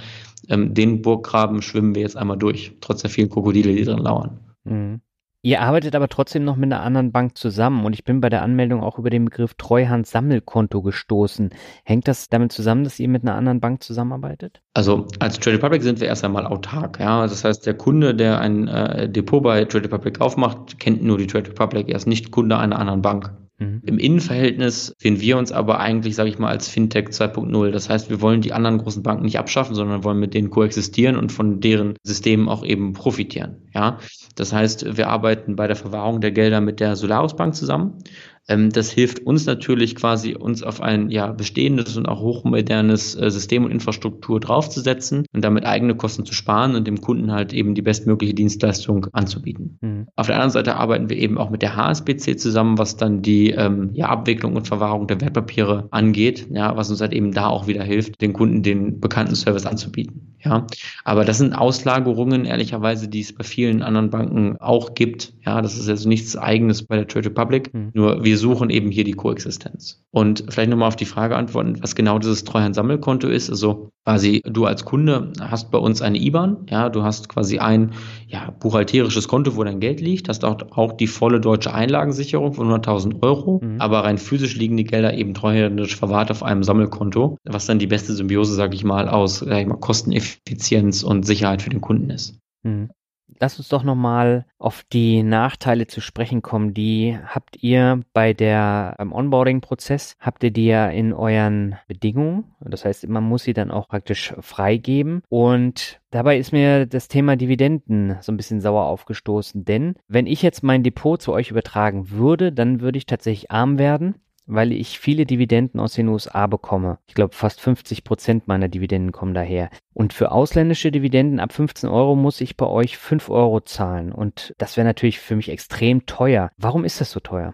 ähm, den Burggraben schwimmen wir jetzt einmal durch, trotz der vielen Krokodile, die drin lauern. Mhm. Ihr arbeitet aber trotzdem noch mit einer anderen Bank zusammen und ich bin bei der Anmeldung auch über den Begriff Treuhand-Sammelkonto gestoßen. Hängt das damit zusammen, dass ihr mit einer anderen Bank zusammenarbeitet? Also als Trade Republic sind wir erst einmal autark. Ja? Das heißt, der Kunde, der ein äh, Depot bei Trade Republic aufmacht, kennt nur die Trade Republic. Er ist nicht Kunde einer anderen Bank. Mhm. Im Innenverhältnis sehen wir uns aber eigentlich, sage ich mal, als Fintech 2.0. Das heißt, wir wollen die anderen großen Banken nicht abschaffen, sondern wollen mit denen koexistieren und von deren Systemen auch eben profitieren. Ja, das heißt, wir arbeiten bei der Verwahrung der Gelder mit der Solaris Bank zusammen. Ähm, das hilft uns natürlich quasi, uns auf ein ja, bestehendes und auch hochmodernes äh, System und Infrastruktur draufzusetzen und damit eigene Kosten zu sparen und dem Kunden halt eben die bestmögliche Dienstleistung anzubieten. Mhm. Auf der anderen Seite arbeiten wir eben auch mit der HSBC zusammen, was dann die ähm, ja, Abwicklung und Verwahrung der Wertpapiere angeht, ja, was uns halt eben da auch wieder hilft, den Kunden den bekannten Service anzubieten. Ja, aber das sind Auslagerungen, ehrlicherweise, die es bei vielen anderen Banken auch gibt. Ja, das ist also nichts Eigenes bei der Trade Republic. Mhm. Nur wir suchen eben hier die Koexistenz. Und vielleicht nochmal auf die Frage antworten, was genau dieses Treuhand-Sammelkonto ist. Also quasi du als Kunde hast bei uns eine IBAN. Ja, du hast quasi ein ja, buchhalterisches Konto, wo dein Geld liegt, hast auch, auch die volle deutsche Einlagensicherung von 100.000 Euro. Mhm. Aber rein physisch liegen die Gelder eben treuhändisch verwahrt auf einem Sammelkonto, was dann die beste Symbiose, sage ich mal, aus sag ich mal, Kosteneffizienz Effizienz und Sicherheit für den Kunden ist. Hm. Lass uns doch nochmal auf die Nachteile zu sprechen kommen. Die habt ihr bei der beim Onboarding-Prozess, habt ihr die ja in euren Bedingungen. Das heißt, man muss sie dann auch praktisch freigeben. Und dabei ist mir das Thema Dividenden so ein bisschen sauer aufgestoßen. Denn wenn ich jetzt mein Depot zu euch übertragen würde, dann würde ich tatsächlich arm werden weil ich viele Dividenden aus den USA bekomme. Ich glaube, fast 50 Prozent meiner Dividenden kommen daher. Und für ausländische Dividenden ab 15 Euro muss ich bei euch 5 Euro zahlen. Und das wäre natürlich für mich extrem teuer. Warum ist das so teuer?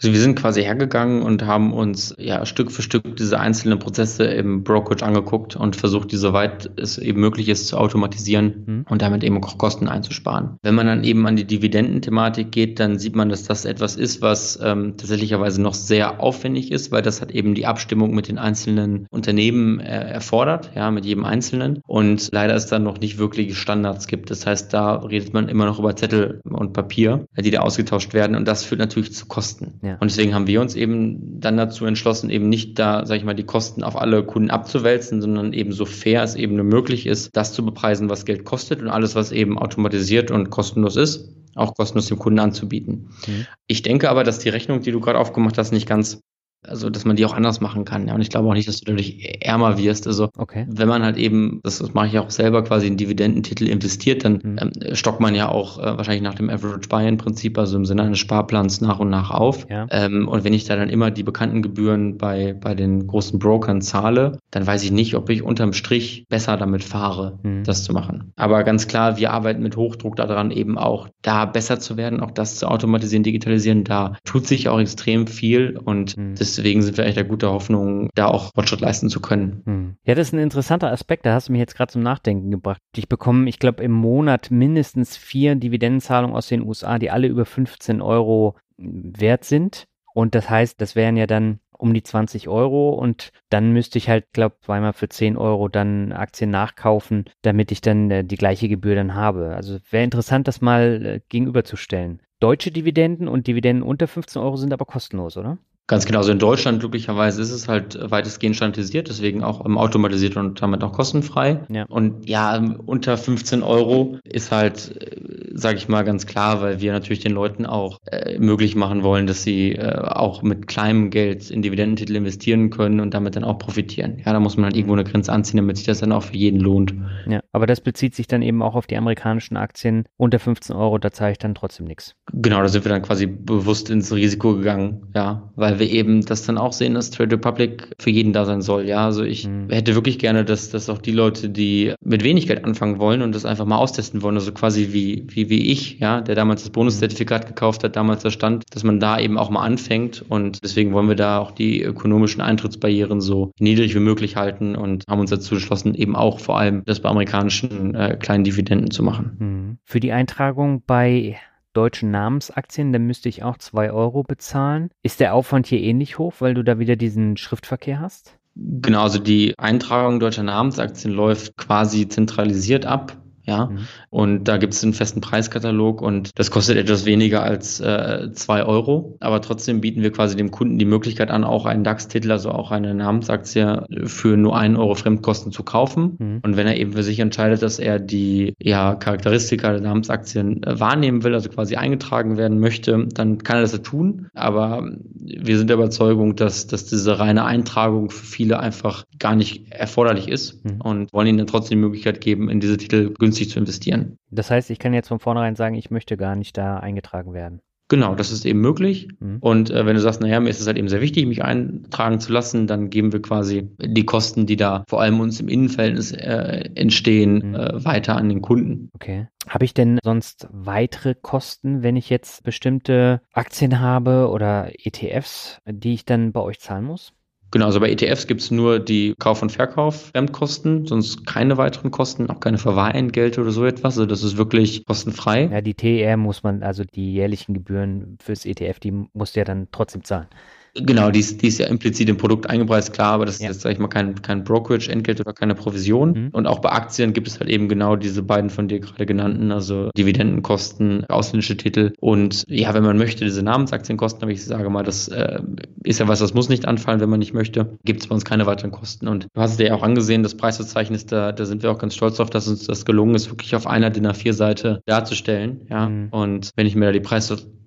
Also wir sind quasi hergegangen und haben uns ja Stück für Stück diese einzelnen Prozesse im Brokerage angeguckt und versucht, die soweit es eben möglich ist, zu automatisieren mhm. und damit eben auch Kosten einzusparen. Wenn man dann eben an die Dividendenthematik geht, dann sieht man, dass das etwas ist, was ähm, tatsächlicherweise noch sehr aufwendig ist, weil das hat eben die Abstimmung mit den einzelnen Unternehmen äh, erfordert, ja, mit jedem Einzelnen. Und leider ist da noch nicht wirklich Standards gibt. Das heißt, da redet man immer noch über Zettel und Papier, die da ausgetauscht werden und das führt natürlich zu Kosten. Ja. Und deswegen haben wir uns eben dann dazu entschlossen, eben nicht da, sage ich mal, die Kosten auf alle Kunden abzuwälzen, sondern eben so fair es eben nur möglich ist, das zu bepreisen, was Geld kostet und alles, was eben automatisiert und kostenlos ist, auch kostenlos dem Kunden anzubieten. Mhm. Ich denke aber, dass die Rechnung, die du gerade aufgemacht hast, nicht ganz also dass man die auch anders machen kann. Ja, und ich glaube auch nicht, dass du dadurch ärmer wirst. Also okay. wenn man halt eben, das, das mache ich auch selber, quasi in Dividendentitel investiert, dann mhm. ähm, stockt man ja auch äh, wahrscheinlich nach dem Average Buy-in-Prinzip, also im Sinne eines Sparplans nach und nach auf. Ja. Ähm, und wenn ich da dann immer die bekannten Gebühren bei, bei den großen Brokern zahle, dann weiß ich nicht, ob ich unterm Strich besser damit fahre, mhm. das zu machen. Aber ganz klar, wir arbeiten mit Hochdruck daran, eben auch da besser zu werden, auch das zu automatisieren, digitalisieren. Da tut sich auch extrem viel und mhm. das deswegen sind wir echt der gute Hoffnung, da auch Fortschritt leisten zu können. Hm. Ja, das ist ein interessanter Aspekt, da hast du mich jetzt gerade zum Nachdenken gebracht. Ich bekomme, ich glaube, im Monat mindestens vier Dividendenzahlungen aus den USA, die alle über 15 Euro wert sind. Und das heißt, das wären ja dann um die 20 Euro und dann müsste ich halt, glaube zweimal für 10 Euro dann Aktien nachkaufen, damit ich dann äh, die gleiche Gebühr dann habe. Also wäre interessant, das mal äh, gegenüberzustellen. deutsche Dividenden und Dividenden unter 15 Euro sind aber kostenlos, oder? Ganz genau. Also in Deutschland glücklicherweise ist es halt weitestgehend standardisiert, deswegen auch automatisiert und damit auch kostenfrei. Ja. Und ja, unter 15 Euro ist halt, äh, sage ich mal, ganz klar, weil wir natürlich den Leuten auch äh, möglich machen wollen, dass sie äh, auch mit kleinem Geld in Dividendentitel investieren können und damit dann auch profitieren. Ja, da muss man halt irgendwo eine Grenze anziehen, damit sich das dann auch für jeden lohnt. Ja, aber das bezieht sich dann eben auch auf die amerikanischen Aktien. Unter 15 Euro, da zahle ich dann trotzdem nichts. Genau, da sind wir dann quasi bewusst ins Risiko gegangen, ja, weil wir eben das dann auch sehen, dass Trade Republic für jeden da sein soll. Ja, also ich mhm. hätte wirklich gerne, dass, dass auch die Leute, die mit wenig Geld anfangen wollen und das einfach mal austesten wollen, also quasi wie, wie, wie ich, ja, der damals das Bonuszertifikat gekauft hat, damals da stand, dass man da eben auch mal anfängt und deswegen wollen wir da auch die ökonomischen Eintrittsbarrieren so niedrig wie möglich halten und haben uns dazu entschlossen, eben auch vor allem das bei amerikanischen äh, kleinen Dividenden zu machen. Mhm. Für die Eintragung bei deutschen Namensaktien, dann müsste ich auch 2 Euro bezahlen. Ist der Aufwand hier ähnlich hoch, weil du da wieder diesen Schriftverkehr hast? Genau, also die Eintragung deutscher Namensaktien läuft quasi zentralisiert ab ja. Mhm. Und da gibt es einen festen Preiskatalog und das kostet etwas weniger als äh, zwei Euro. Aber trotzdem bieten wir quasi dem Kunden die Möglichkeit an, auch einen DAX-Titel, also auch eine Namensaktie für nur einen Euro Fremdkosten zu kaufen. Mhm. Und wenn er eben für sich entscheidet, dass er die ja, Charakteristika der Namensaktien äh, wahrnehmen will, also quasi eingetragen werden möchte, dann kann er das tun. Aber wir sind der Überzeugung, dass, dass diese reine Eintragung für viele einfach gar nicht erforderlich ist mhm. und wollen ihnen dann trotzdem die Möglichkeit geben, in diese Titel günstig günstig zu investieren. Das heißt, ich kann jetzt von vornherein sagen, ich möchte gar nicht da eingetragen werden. Genau, das ist eben möglich. Mhm. Und äh, wenn du sagst, naja, mir ist es halt eben sehr wichtig, mich eintragen zu lassen, dann geben wir quasi die Kosten, die da vor allem uns im Innenverhältnis äh, entstehen, mhm. äh, weiter an den Kunden. Okay. Habe ich denn sonst weitere Kosten, wenn ich jetzt bestimmte Aktien habe oder ETFs, die ich dann bei euch zahlen muss? Genau, also bei ETFs gibt es nur die Kauf- und Verkauf Fremdkosten, sonst keine weiteren Kosten, auch keine Verwahrentgelte oder so etwas. Also das ist wirklich kostenfrei. Ja, die TER muss man, also die jährlichen Gebühren fürs ETF, die musst du ja dann trotzdem zahlen. Genau, die ist, die ist ja implizit im Produkt eingepreist, klar, aber das ist jetzt, sag ich mal, kein, kein Brokerage-Entgelt oder keine Provision. Mhm. Und auch bei Aktien gibt es halt eben genau diese beiden von dir gerade genannten, also Dividendenkosten, ausländische Titel und ja, wenn man möchte, diese Namensaktienkosten, aber ich sage mal, das äh, ist ja was, das muss nicht anfallen, wenn man nicht möchte, gibt es bei uns keine weiteren Kosten. Und du hast es dir ja auch angesehen, das Preisverzeichnis, da, da sind wir auch ganz stolz drauf, dass uns das gelungen ist, wirklich auf einer DIN A4-Seite darzustellen. Ja. Mhm. Und wenn ich mir da die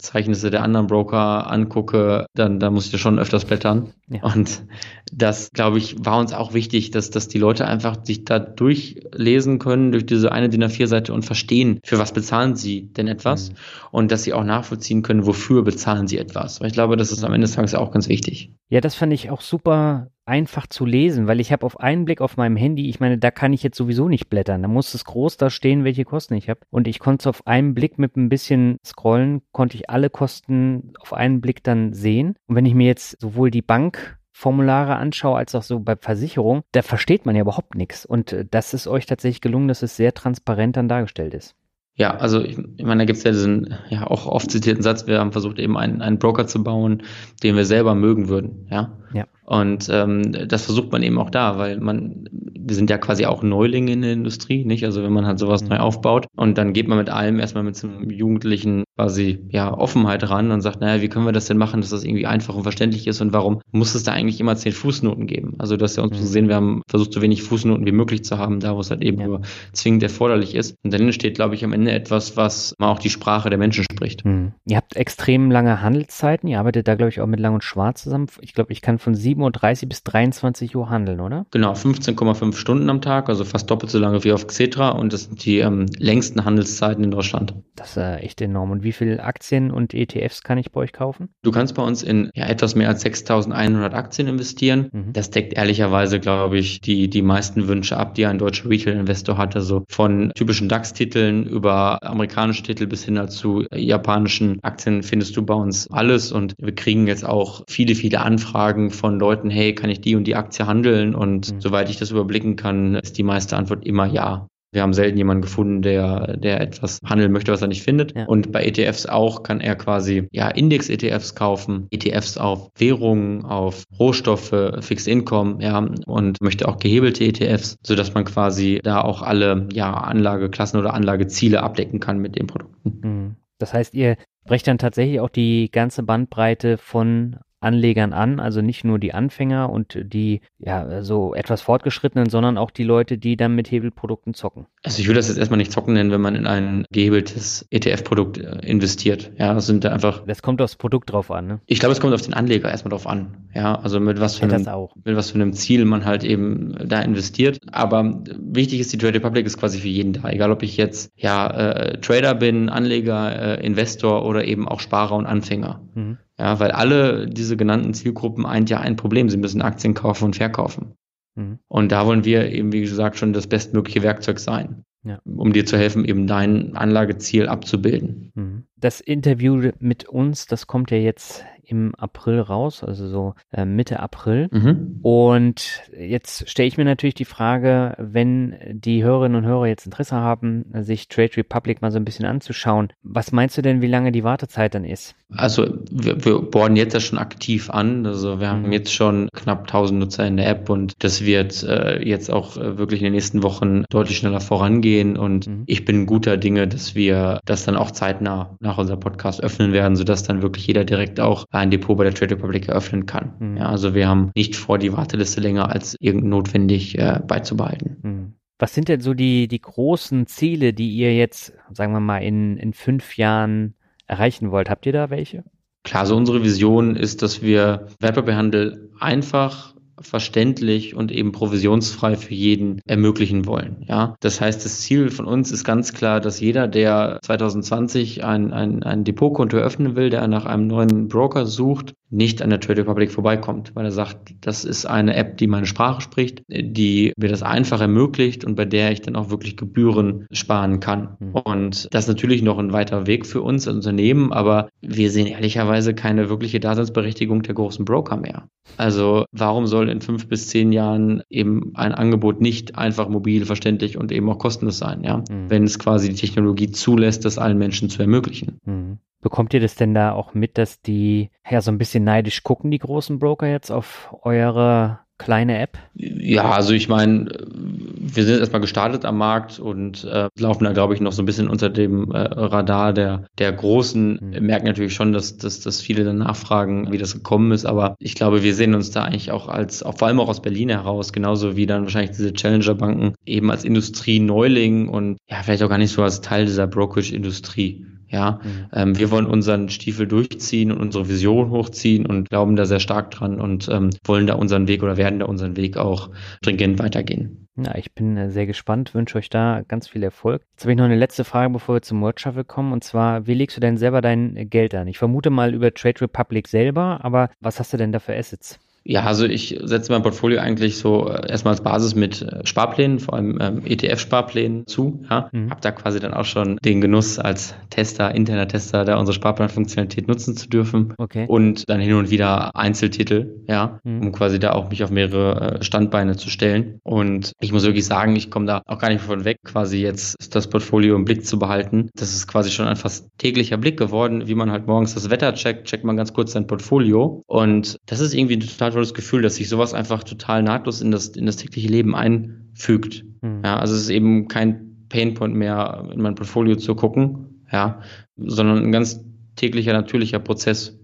Preisverzeichnisse der anderen Broker angucke, dann, dann muss ich das schon öfters blättern. Ja. Und das, glaube ich, war uns auch wichtig, dass, dass die Leute einfach sich da durchlesen können durch diese eine DIN A4-Seite und verstehen, für was bezahlen sie denn etwas mhm. und dass sie auch nachvollziehen können, wofür bezahlen sie etwas. Weil ich glaube, das ist am Ende des Tages auch ganz wichtig. Ja, das fand ich auch super einfach zu lesen, weil ich habe auf einen Blick auf meinem Handy, ich meine, da kann ich jetzt sowieso nicht blättern. Da muss es groß da stehen, welche Kosten ich habe. Und ich konnte es auf einen Blick mit ein bisschen scrollen, konnte ich alle Kosten auf einen Blick dann sehen. Und wenn ich mir jetzt sowohl die Bank Formulare anschaue, als auch so bei Versicherung, da versteht man ja überhaupt nichts. Und äh, das ist euch tatsächlich gelungen, dass es sehr transparent dann dargestellt ist. Ja, also ich, ich meine, da gibt es ja diesen ja auch oft zitierten Satz, wir haben versucht, eben einen, einen Broker zu bauen, den wir selber mögen würden. Ja. Ja. Und ähm, das versucht man eben auch da, weil man, wir sind ja quasi auch Neulinge in der Industrie, nicht? Also wenn man halt sowas mhm. neu aufbaut und dann geht man mit allem erstmal mit so einem Jugendlichen quasi ja Offenheit ran und sagt, naja, wie können wir das denn machen, dass das irgendwie einfach und verständlich ist und warum muss es da eigentlich immer zehn Fußnoten geben? Also dass ja uns mhm. sehen, wir haben versucht, so wenig Fußnoten wie möglich zu haben, da wo es halt eben ja. nur zwingend erforderlich ist. Und dann entsteht, glaube ich, am Ende etwas, was auch die Sprache der Menschen spricht. Mhm. Ihr habt extrem lange Handelszeiten, ihr arbeitet da, glaube ich, auch mit Lang und Schwarz zusammen. Ich glaube, ich kann von 7.30 Uhr bis 23 Uhr handeln, oder? Genau, 15,5 Stunden am Tag, also fast doppelt so lange wie auf Xetra und das sind die ähm, längsten Handelszeiten in Deutschland. Das ist äh, echt enorm. Und wie viele Aktien und ETFs kann ich bei euch kaufen? Du kannst bei uns in ja, etwas mehr als 6.100 Aktien investieren. Mhm. Das deckt ehrlicherweise, glaube ich, die, die meisten Wünsche ab, die ein deutscher Retail-Investor hat. Also von typischen DAX-Titeln über amerikanische Titel bis hin zu japanischen Aktien findest du bei uns alles. Und wir kriegen jetzt auch viele, viele Anfragen von Leuten, hey, kann ich die und die Aktie handeln? Und mhm. soweit ich das überblicken kann, ist die meiste Antwort immer ja. Wir haben selten jemanden gefunden, der, der etwas handeln möchte, was er nicht findet. Ja. Und bei ETFs auch kann er quasi ja Index-ETFs kaufen, ETFs auf Währungen, auf Rohstoffe, Fixed Income, ja, und möchte auch gehebelte ETFs, sodass man quasi da auch alle ja Anlageklassen oder Anlageziele abdecken kann mit den Produkten. Mhm. Das heißt, ihr brecht dann tatsächlich auch die ganze Bandbreite von Anlegern an, also nicht nur die Anfänger und die ja so etwas fortgeschrittenen, sondern auch die Leute, die dann mit Hebelprodukten zocken. Also ich würde das jetzt erstmal nicht zocken nennen, wenn man in ein gehebeltes ETF-Produkt äh, investiert. Ja, das sind einfach. Das kommt aufs Produkt drauf an, ne? Ich glaube, es kommt auf den Anleger erstmal drauf an. Ja, also mit was für einem, mit was für einem Ziel man halt eben da investiert. Aber wichtig ist, die Trade Republic ist quasi für jeden da. Egal, ob ich jetzt ja äh, Trader bin, Anleger, äh, Investor oder eben auch Sparer und Anfänger. Mhm. Ja, weil alle diese genannten Zielgruppen eint ja ein Problem. Sie müssen Aktien kaufen und verkaufen. Mhm. Und da wollen wir eben, wie gesagt, schon das bestmögliche Werkzeug sein. Ja. um dir zu helfen, eben dein Anlageziel abzubilden. Mhm. Das Interview mit uns, das kommt ja jetzt im April raus, also so äh, Mitte April. Mhm. Und jetzt stelle ich mir natürlich die Frage, wenn die Hörerinnen und Hörer jetzt Interesse haben, sich Trade Republic mal so ein bisschen anzuschauen, was meinst du denn, wie lange die Wartezeit dann ist? Also wir, wir bohren jetzt ja schon aktiv an. Also wir haben mhm. jetzt schon knapp 1000 Nutzer in der App und das wird äh, jetzt auch äh, wirklich in den nächsten Wochen deutlich schneller vorangehen. Und mhm. ich bin guter Dinge, dass wir das dann auch zeitnah nach unserem Podcast öffnen werden, sodass dann wirklich jeder direkt auch ein Depot bei der Trade Republic eröffnen kann. Mhm. Ja, also wir haben nicht vor, die Warteliste länger als irgend notwendig äh, beizubehalten. Mhm. Was sind denn so die, die großen Ziele, die ihr jetzt, sagen wir mal, in, in fünf Jahren erreichen wollt. Habt ihr da welche? Klar, so unsere Vision ist, dass wir Wertpapierhandel einfach verständlich und eben provisionsfrei für jeden ermöglichen wollen. Ja, das heißt, das Ziel von uns ist ganz klar, dass jeder, der 2020 ein, ein, ein Depotkonto eröffnen will, der nach einem neuen Broker sucht, nicht an der Trade Republic vorbeikommt, weil er sagt, das ist eine App, die meine Sprache spricht, die mir das einfach ermöglicht und bei der ich dann auch wirklich Gebühren sparen kann. Mhm. Und das ist natürlich noch ein weiter Weg für uns als Unternehmen, aber wir sehen ehrlicherweise keine wirkliche Daseinsberechtigung der großen Broker mehr. Also warum soll in fünf bis zehn Jahren eben ein Angebot nicht einfach mobil, verständlich und eben auch kostenlos sein, ja? Mhm. Wenn es quasi die Technologie zulässt, das allen Menschen zu ermöglichen. Mhm. Bekommt ihr das denn da auch mit, dass die ja so ein bisschen neidisch gucken, die großen Broker jetzt auf eure kleine App? Ja, also ich meine, wir sind erstmal gestartet am Markt und äh, laufen da, glaube ich, noch so ein bisschen unter dem äh, Radar der, der Großen. Mhm. Merken natürlich schon, dass, dass, dass viele dann nachfragen, wie das gekommen ist, aber ich glaube, wir sehen uns da eigentlich auch als, auch vor allem auch aus Berlin heraus, genauso wie dann wahrscheinlich diese Challenger-Banken, eben als Industrie-Neuling und ja, vielleicht auch gar nicht so als Teil dieser Brokerage-Industrie. Ja, mhm. ähm, wir wollen unseren Stiefel durchziehen und unsere Vision hochziehen und glauben da sehr stark dran und ähm, wollen da unseren Weg oder werden da unseren Weg auch stringent weitergehen. Ja, ich bin äh, sehr gespannt, wünsche euch da ganz viel Erfolg. Jetzt habe ich noch eine letzte Frage, bevor wir zum Word Shuffle kommen. Und zwar, wie legst du denn selber dein Geld an? Ich vermute mal über Trade Republic selber, aber was hast du denn da für Assets? Ja, also ich setze mein Portfolio eigentlich so äh, erstmal als Basis mit äh, Sparplänen, vor allem ähm, ETF-Sparplänen zu. Ja. Mhm. Habe da quasi dann auch schon den Genuss als Tester, interner Tester, da unsere Sparplanfunktionalität nutzen zu dürfen. Okay. Und dann hin und wieder Einzeltitel, ja, mhm. um quasi da auch mich auf mehrere äh, Standbeine zu stellen. Und ich muss wirklich sagen, ich komme da auch gar nicht von weg, quasi jetzt das Portfolio im Blick zu behalten. Das ist quasi schon ein fast täglicher Blick geworden, wie man halt morgens das Wetter checkt, checkt man ganz kurz sein Portfolio. Und das ist irgendwie total total tolles Gefühl, dass sich sowas einfach total nahtlos in das, in das tägliche Leben einfügt. Mhm. Ja, also es ist eben kein Painpoint mehr, in mein Portfolio zu gucken, ja, sondern ein ganz täglicher, natürlicher Prozess.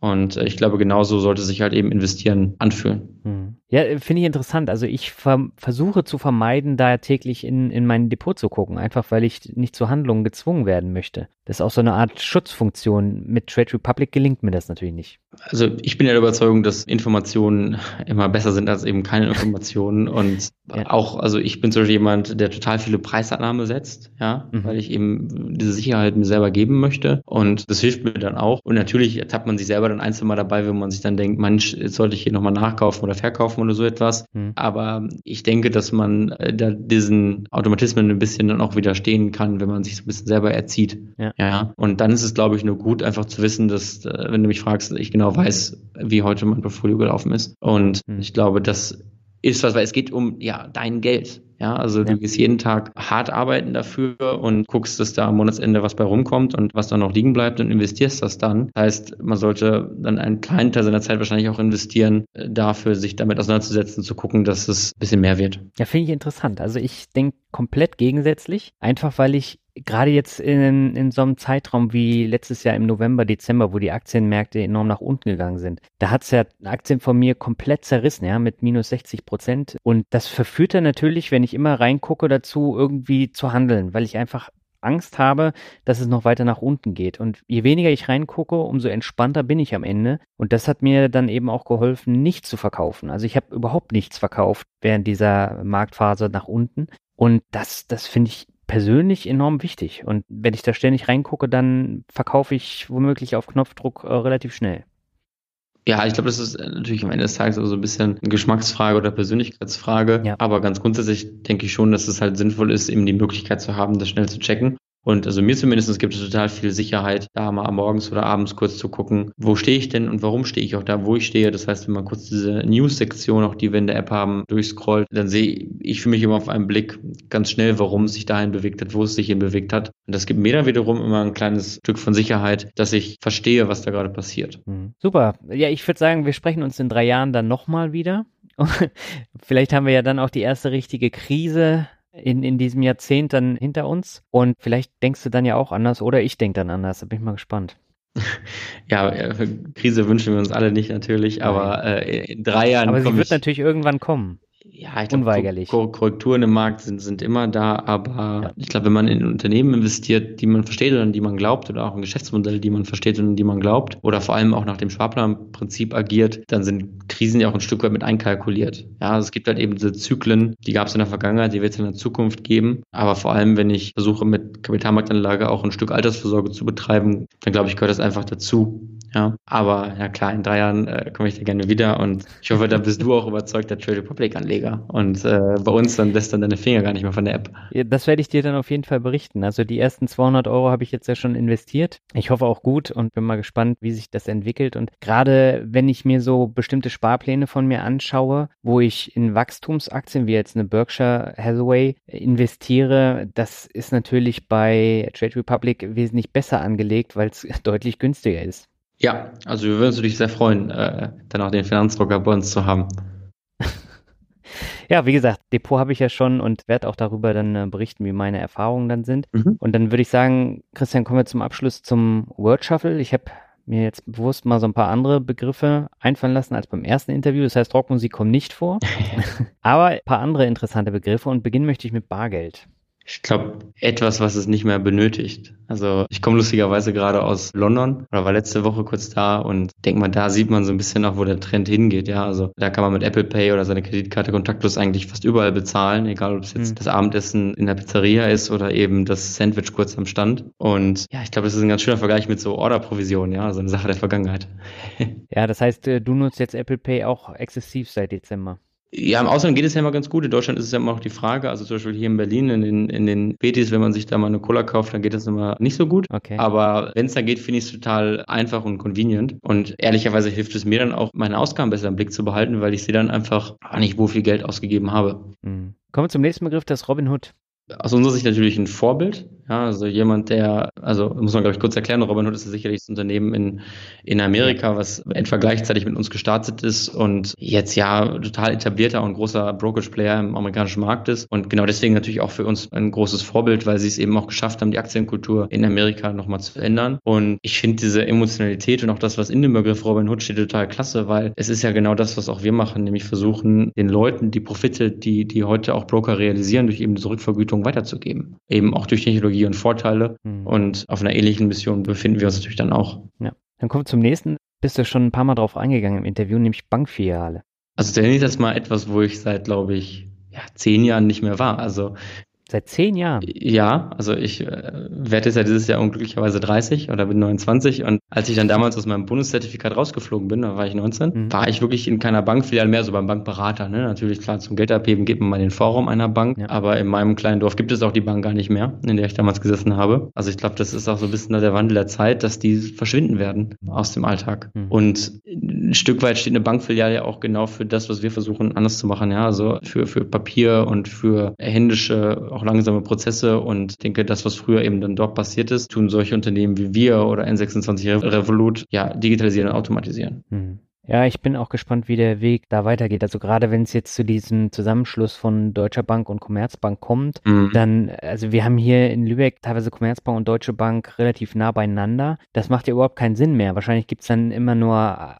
Und äh, ich glaube, genauso sollte sich halt eben investieren anfühlen. Mhm. Ja, finde ich interessant. Also ich ver versuche zu vermeiden, da täglich in, in mein Depot zu gucken, einfach weil ich nicht zu Handlungen gezwungen werden möchte. Das ist auch so eine Art Schutzfunktion. Mit Trade Republic gelingt mir das natürlich nicht. Also ich bin ja der Überzeugung, dass Informationen immer besser sind als eben keine Informationen. Und ja. auch, also ich bin zum Beispiel jemand, der total viele Preisannahme setzt, ja, mhm. weil ich eben diese Sicherheit mir selber geben möchte. Und das hilft mir dann auch. Und natürlich ertappt man sich selber dann einzeln mal dabei, wenn man sich dann denkt, Mensch, jetzt sollte ich hier nochmal nachkaufen oder verkaufen oder so etwas. Mhm. Aber ich denke, dass man äh, da diesen Automatismen ein bisschen dann auch widerstehen kann, wenn man sich so ein bisschen selber erzieht. Ja. Ja. Und dann ist es, glaube ich, nur gut, einfach zu wissen, dass, äh, wenn du mich fragst, ich genau weiß, wie heute mein Portfolio gelaufen ist. Und mhm. ich glaube, das ist was, weil es geht um ja dein Geld. Ja, also ja. du gehst jeden Tag hart arbeiten dafür und guckst, dass da am Monatsende was bei rumkommt und was dann noch liegen bleibt und investierst das dann. Das heißt, man sollte dann einen kleinen Teil seiner Zeit wahrscheinlich auch investieren, äh, dafür sich damit auseinanderzusetzen, zu gucken, dass es ein bisschen mehr wird. Ja, finde ich interessant. Also ich denke komplett gegensätzlich, einfach weil ich gerade jetzt in, in so einem Zeitraum wie letztes Jahr im November, Dezember, wo die Aktienmärkte enorm nach unten gegangen sind, da hat's ja Aktien von mir komplett zerrissen, ja, mit minus 60 Prozent. Und das verführt dann natürlich, wenn ich immer reingucke, dazu irgendwie zu handeln, weil ich einfach Angst habe, dass es noch weiter nach unten geht. Und je weniger ich reingucke, umso entspannter bin ich am Ende. Und das hat mir dann eben auch geholfen, nicht zu verkaufen. Also ich habe überhaupt nichts verkauft während dieser Marktphase nach unten. Und das, das finde ich persönlich enorm wichtig. Und wenn ich da ständig reingucke, dann verkaufe ich womöglich auf Knopfdruck äh, relativ schnell. Ja, ich glaube, das ist natürlich am Ende des Tages auch so ein bisschen eine Geschmacksfrage oder Persönlichkeitsfrage. Ja. Aber ganz grundsätzlich denke ich schon, dass es halt sinnvoll ist, eben die Möglichkeit zu haben, das schnell zu checken. Und also mir zumindest gibt es total viel Sicherheit, da mal morgens oder abends kurz zu gucken, wo stehe ich denn und warum stehe ich auch da, wo ich stehe. Das heißt, wenn man kurz diese News-Sektion, auch die wir in der App haben, durchscrollt, dann sehe ich für mich immer auf einen Blick ganz schnell, warum es sich dahin bewegt hat, wo es sich hin bewegt hat. Und das gibt mir dann wiederum immer ein kleines Stück von Sicherheit, dass ich verstehe, was da gerade passiert. Mhm. Super. Ja, ich würde sagen, wir sprechen uns in drei Jahren dann nochmal wieder. Vielleicht haben wir ja dann auch die erste richtige Krise in, in diesem Jahrzehnt dann hinter uns. Und vielleicht denkst du dann ja auch anders oder ich denke dann anders. Da bin ich mal gespannt. Ja, äh, Krise wünschen wir uns alle nicht natürlich, aber äh, in drei Jahren. Aber sie wird natürlich irgendwann kommen ja, ich glaube, Korrekturen im Markt sind, sind immer da, aber ja. ich glaube, wenn man in Unternehmen investiert, die man versteht oder an die man glaubt, oder auch in Geschäftsmodelle, die man versteht und an die man glaubt, oder vor allem auch nach dem Sparplanprinzip agiert, dann sind Krisen ja auch ein Stück weit mit einkalkuliert. Ja, also es gibt halt eben diese Zyklen, die gab es in der Vergangenheit, die wird es in der Zukunft geben. Aber vor allem, wenn ich versuche, mit Kapitalmarktanlage auch ein Stück Altersvorsorge zu betreiben, dann glaube ich, gehört das einfach dazu. Ja, aber ja klar, in drei Jahren äh, komme ich da gerne wieder und ich hoffe, da bist du auch überzeugt der Trade Republic Anleger und äh, bei uns dann lässt dann deine Finger gar nicht mehr von der App. Das werde ich dir dann auf jeden Fall berichten. Also die ersten 200 Euro habe ich jetzt ja schon investiert. Ich hoffe auch gut und bin mal gespannt, wie sich das entwickelt und gerade wenn ich mir so bestimmte Sparpläne von mir anschaue, wo ich in Wachstumsaktien wie jetzt eine Berkshire Hathaway investiere, das ist natürlich bei Trade Republic wesentlich besser angelegt, weil es deutlich günstiger ist. Ja, also wir würden uns natürlich sehr freuen, äh, dann auch den Finanzdrucker bei uns zu haben. ja, wie gesagt, Depot habe ich ja schon und werde auch darüber dann äh, berichten, wie meine Erfahrungen dann sind. Mhm. Und dann würde ich sagen, Christian, kommen wir zum Abschluss zum Word Shuffle. Ich habe mir jetzt bewusst mal so ein paar andere Begriffe einfallen lassen als beim ersten Interview. Das heißt, Rockmusik kommt nicht vor, aber ein paar andere interessante Begriffe und beginnen möchte ich mit Bargeld. Ich glaube, etwas, was es nicht mehr benötigt. Also ich komme lustigerweise gerade aus London oder war letzte Woche kurz da und denke mal, da sieht man so ein bisschen auch, wo der Trend hingeht. Ja, also da kann man mit Apple Pay oder seine Kreditkarte kontaktlos eigentlich fast überall bezahlen, egal ob es jetzt mhm. das Abendessen in der Pizzeria ist oder eben das Sandwich kurz am Stand. Und ja, ich glaube, das ist ein ganz schöner Vergleich mit so Order-Provision, ja, also eine Sache der Vergangenheit. ja, das heißt, äh, du nutzt jetzt Apple Pay auch exzessiv seit Dezember. Ja, im Ausland geht es ja immer ganz gut. In Deutschland ist es ja immer noch die Frage. Also zum Beispiel hier in Berlin, in den, in den Betis, wenn man sich da mal eine Cola kauft, dann geht das immer nicht so gut. Okay. Aber wenn es da geht, finde ich es total einfach und convenient. Und ehrlicherweise hilft es mir dann auch, meine Ausgaben besser im Blick zu behalten, weil ich sehe dann einfach nicht, wo viel Geld ausgegeben habe. Mhm. Kommen wir zum nächsten Begriff, das Robinhood aus unserer Sicht natürlich ein Vorbild. Ja, also jemand, der, also muss man glaube ich kurz erklären, Robinhood ist ja sicherlich das Unternehmen in, in Amerika, was etwa gleichzeitig mit uns gestartet ist und jetzt ja total etablierter und großer Brokerage-Player im amerikanischen Markt ist. Und genau deswegen natürlich auch für uns ein großes Vorbild, weil sie es eben auch geschafft haben, die Aktienkultur in Amerika nochmal zu ändern. Und ich finde diese Emotionalität und auch das, was in dem Begriff Robinhood steht, total klasse, weil es ist ja genau das, was auch wir machen, nämlich versuchen, den Leuten die Profite, die, die heute auch Broker realisieren, durch eben diese Rückvergütung weiterzugeben. Eben auch durch Technologie und Vorteile. Mhm. Und auf einer ähnlichen Mission befinden wir uns natürlich dann auch. Ja. Dann kommt zum nächsten, bist du schon ein paar Mal drauf eingegangen im Interview, nämlich Bankfiliale. Also der ist das mal etwas, wo ich seit, glaube ich, ja, zehn Jahren nicht mehr war. Also Seit zehn Jahren? Ja, also ich äh, werde jetzt ja dieses Jahr unglücklicherweise 30 oder bin 29 und als ich dann damals aus meinem Bundeszertifikat rausgeflogen bin, da war ich 19, mhm. war ich wirklich in keiner Bankfiliale mehr, so beim Bankberater. Ne? Natürlich, klar, zum Geld abheben geht man mal in den Forum einer Bank, ja. aber in meinem kleinen Dorf gibt es auch die Bank gar nicht mehr, in der ich damals gesessen habe. Also ich glaube, das ist auch so ein bisschen der Wandel der Zeit, dass die verschwinden werden aus dem Alltag. Mhm. Und ein Stück weit steht eine Bankfiliale ja auch genau für das, was wir versuchen anders zu machen, ja, also für, für Papier und für händische auch langsame Prozesse und denke, das, was früher eben dann dort passiert ist, tun solche Unternehmen wie wir oder N26 Revolut ja digitalisieren und automatisieren. Hm. Ja, ich bin auch gespannt, wie der Weg da weitergeht. Also gerade wenn es jetzt zu diesem Zusammenschluss von Deutscher Bank und Commerzbank kommt, mhm. dann, also wir haben hier in Lübeck teilweise Commerzbank und Deutsche Bank relativ nah beieinander. Das macht ja überhaupt keinen Sinn mehr. Wahrscheinlich gibt's dann immer nur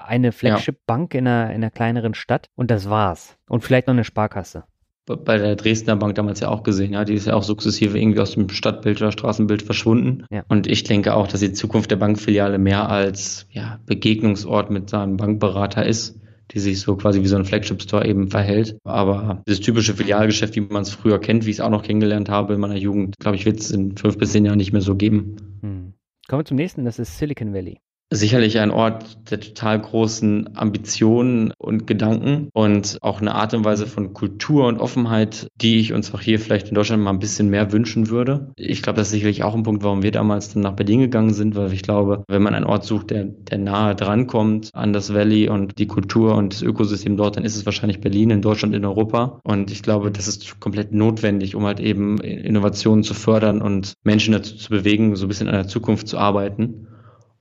eine Flagship-Bank in einer, in einer kleineren Stadt und das war's. Und vielleicht noch eine Sparkasse bei der Dresdner Bank damals ja auch gesehen, ja, die ist ja auch sukzessive irgendwie aus dem Stadtbild oder Straßenbild verschwunden. Ja. Und ich denke auch, dass die Zukunft der Bankfiliale mehr als ja, Begegnungsort mit seinem Bankberater ist, die sich so quasi wie so ein Flagship-Store eben verhält. Aber das typische Filialgeschäft, wie man es früher kennt, wie ich es auch noch kennengelernt habe in meiner Jugend, glaube ich, wird es in fünf bis zehn Jahren nicht mehr so geben. Hm. Kommen wir zum nächsten, das ist Silicon Valley sicherlich ein Ort der total großen Ambitionen und Gedanken und auch eine Art und Weise von Kultur und Offenheit, die ich uns auch hier vielleicht in Deutschland mal ein bisschen mehr wünschen würde. Ich glaube, das ist sicherlich auch ein Punkt, warum wir damals dann nach Berlin gegangen sind, weil ich glaube, wenn man einen Ort sucht, der, der nahe drankommt an das Valley und die Kultur und das Ökosystem dort, dann ist es wahrscheinlich Berlin in Deutschland, in Europa. Und ich glaube, das ist komplett notwendig, um halt eben Innovationen zu fördern und Menschen dazu zu bewegen, so ein bisschen an der Zukunft zu arbeiten.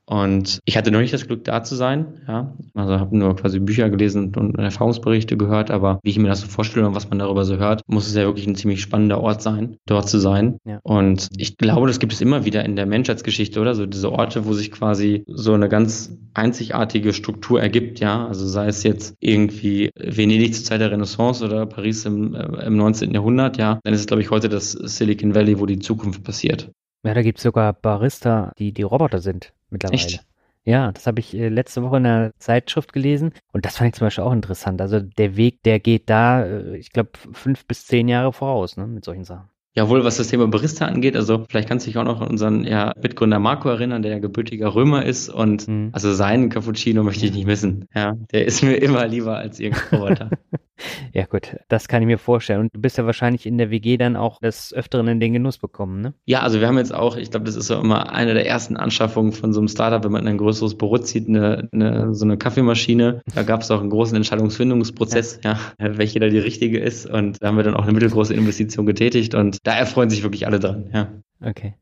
Und ich hatte noch nicht das Glück, da zu sein. Ja. Also habe nur quasi Bücher gelesen und Erfahrungsberichte gehört, aber wie ich mir das so vorstelle und was man darüber so hört, muss es ja wirklich ein ziemlich spannender Ort sein, dort zu sein. Ja. Und ich glaube, das gibt es immer wieder in der Menschheitsgeschichte, oder? So diese Orte, wo sich quasi so eine ganz einzigartige Struktur ergibt, ja. Also sei es jetzt irgendwie Venedig zur Zeit der Renaissance oder Paris im, äh, im 19. Jahrhundert, ja, dann ist es, glaube ich, heute das Silicon Valley, wo die Zukunft passiert. Ja, da gibt es sogar Barista, die die Roboter sind mittlerweile. Echt? Ja, das habe ich äh, letzte Woche in einer Zeitschrift gelesen und das fand ich zum Beispiel auch interessant. Also der Weg, der geht da, äh, ich glaube, fünf bis zehn Jahre voraus ne, mit solchen Sachen. Jawohl, was das Thema Barista angeht, also vielleicht kannst du dich auch noch an unseren ja, Mitgründer Marco erinnern, der ja gebürtiger Römer ist und mhm. also seinen Cappuccino möchte ich nicht missen. Ja, der ist mir immer lieber als irgendein Roboter. ja gut, das kann ich mir vorstellen. Und du bist ja wahrscheinlich in der WG dann auch des Öfteren in den Genuss bekommen, ne? Ja, also wir haben jetzt auch, ich glaube, das ist so immer eine der ersten Anschaffungen von so einem Startup, wenn man in ein größeres Büro zieht, eine, eine so eine Kaffeemaschine. Da gab es auch einen großen Entscheidungsfindungsprozess, ja. ja, welche da die richtige ist. Und da haben wir dann auch eine mittelgroße Investition getätigt und da erfreuen sich wirklich alle dran, ja. Okay.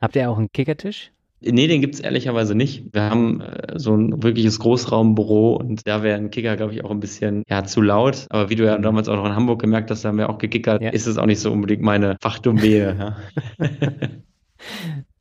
Habt ihr auch einen Kickertisch? Nee, den gibt's ehrlicherweise nicht. Wir haben äh, so ein wirkliches Großraumbüro und da wäre ein Kicker, glaube ich, auch ein bisschen ja, zu laut. Aber wie du ja damals auch noch in Hamburg gemerkt hast, da haben wir auch gekickert, ja. ist es auch nicht so unbedingt meine Fachdomäne. ja.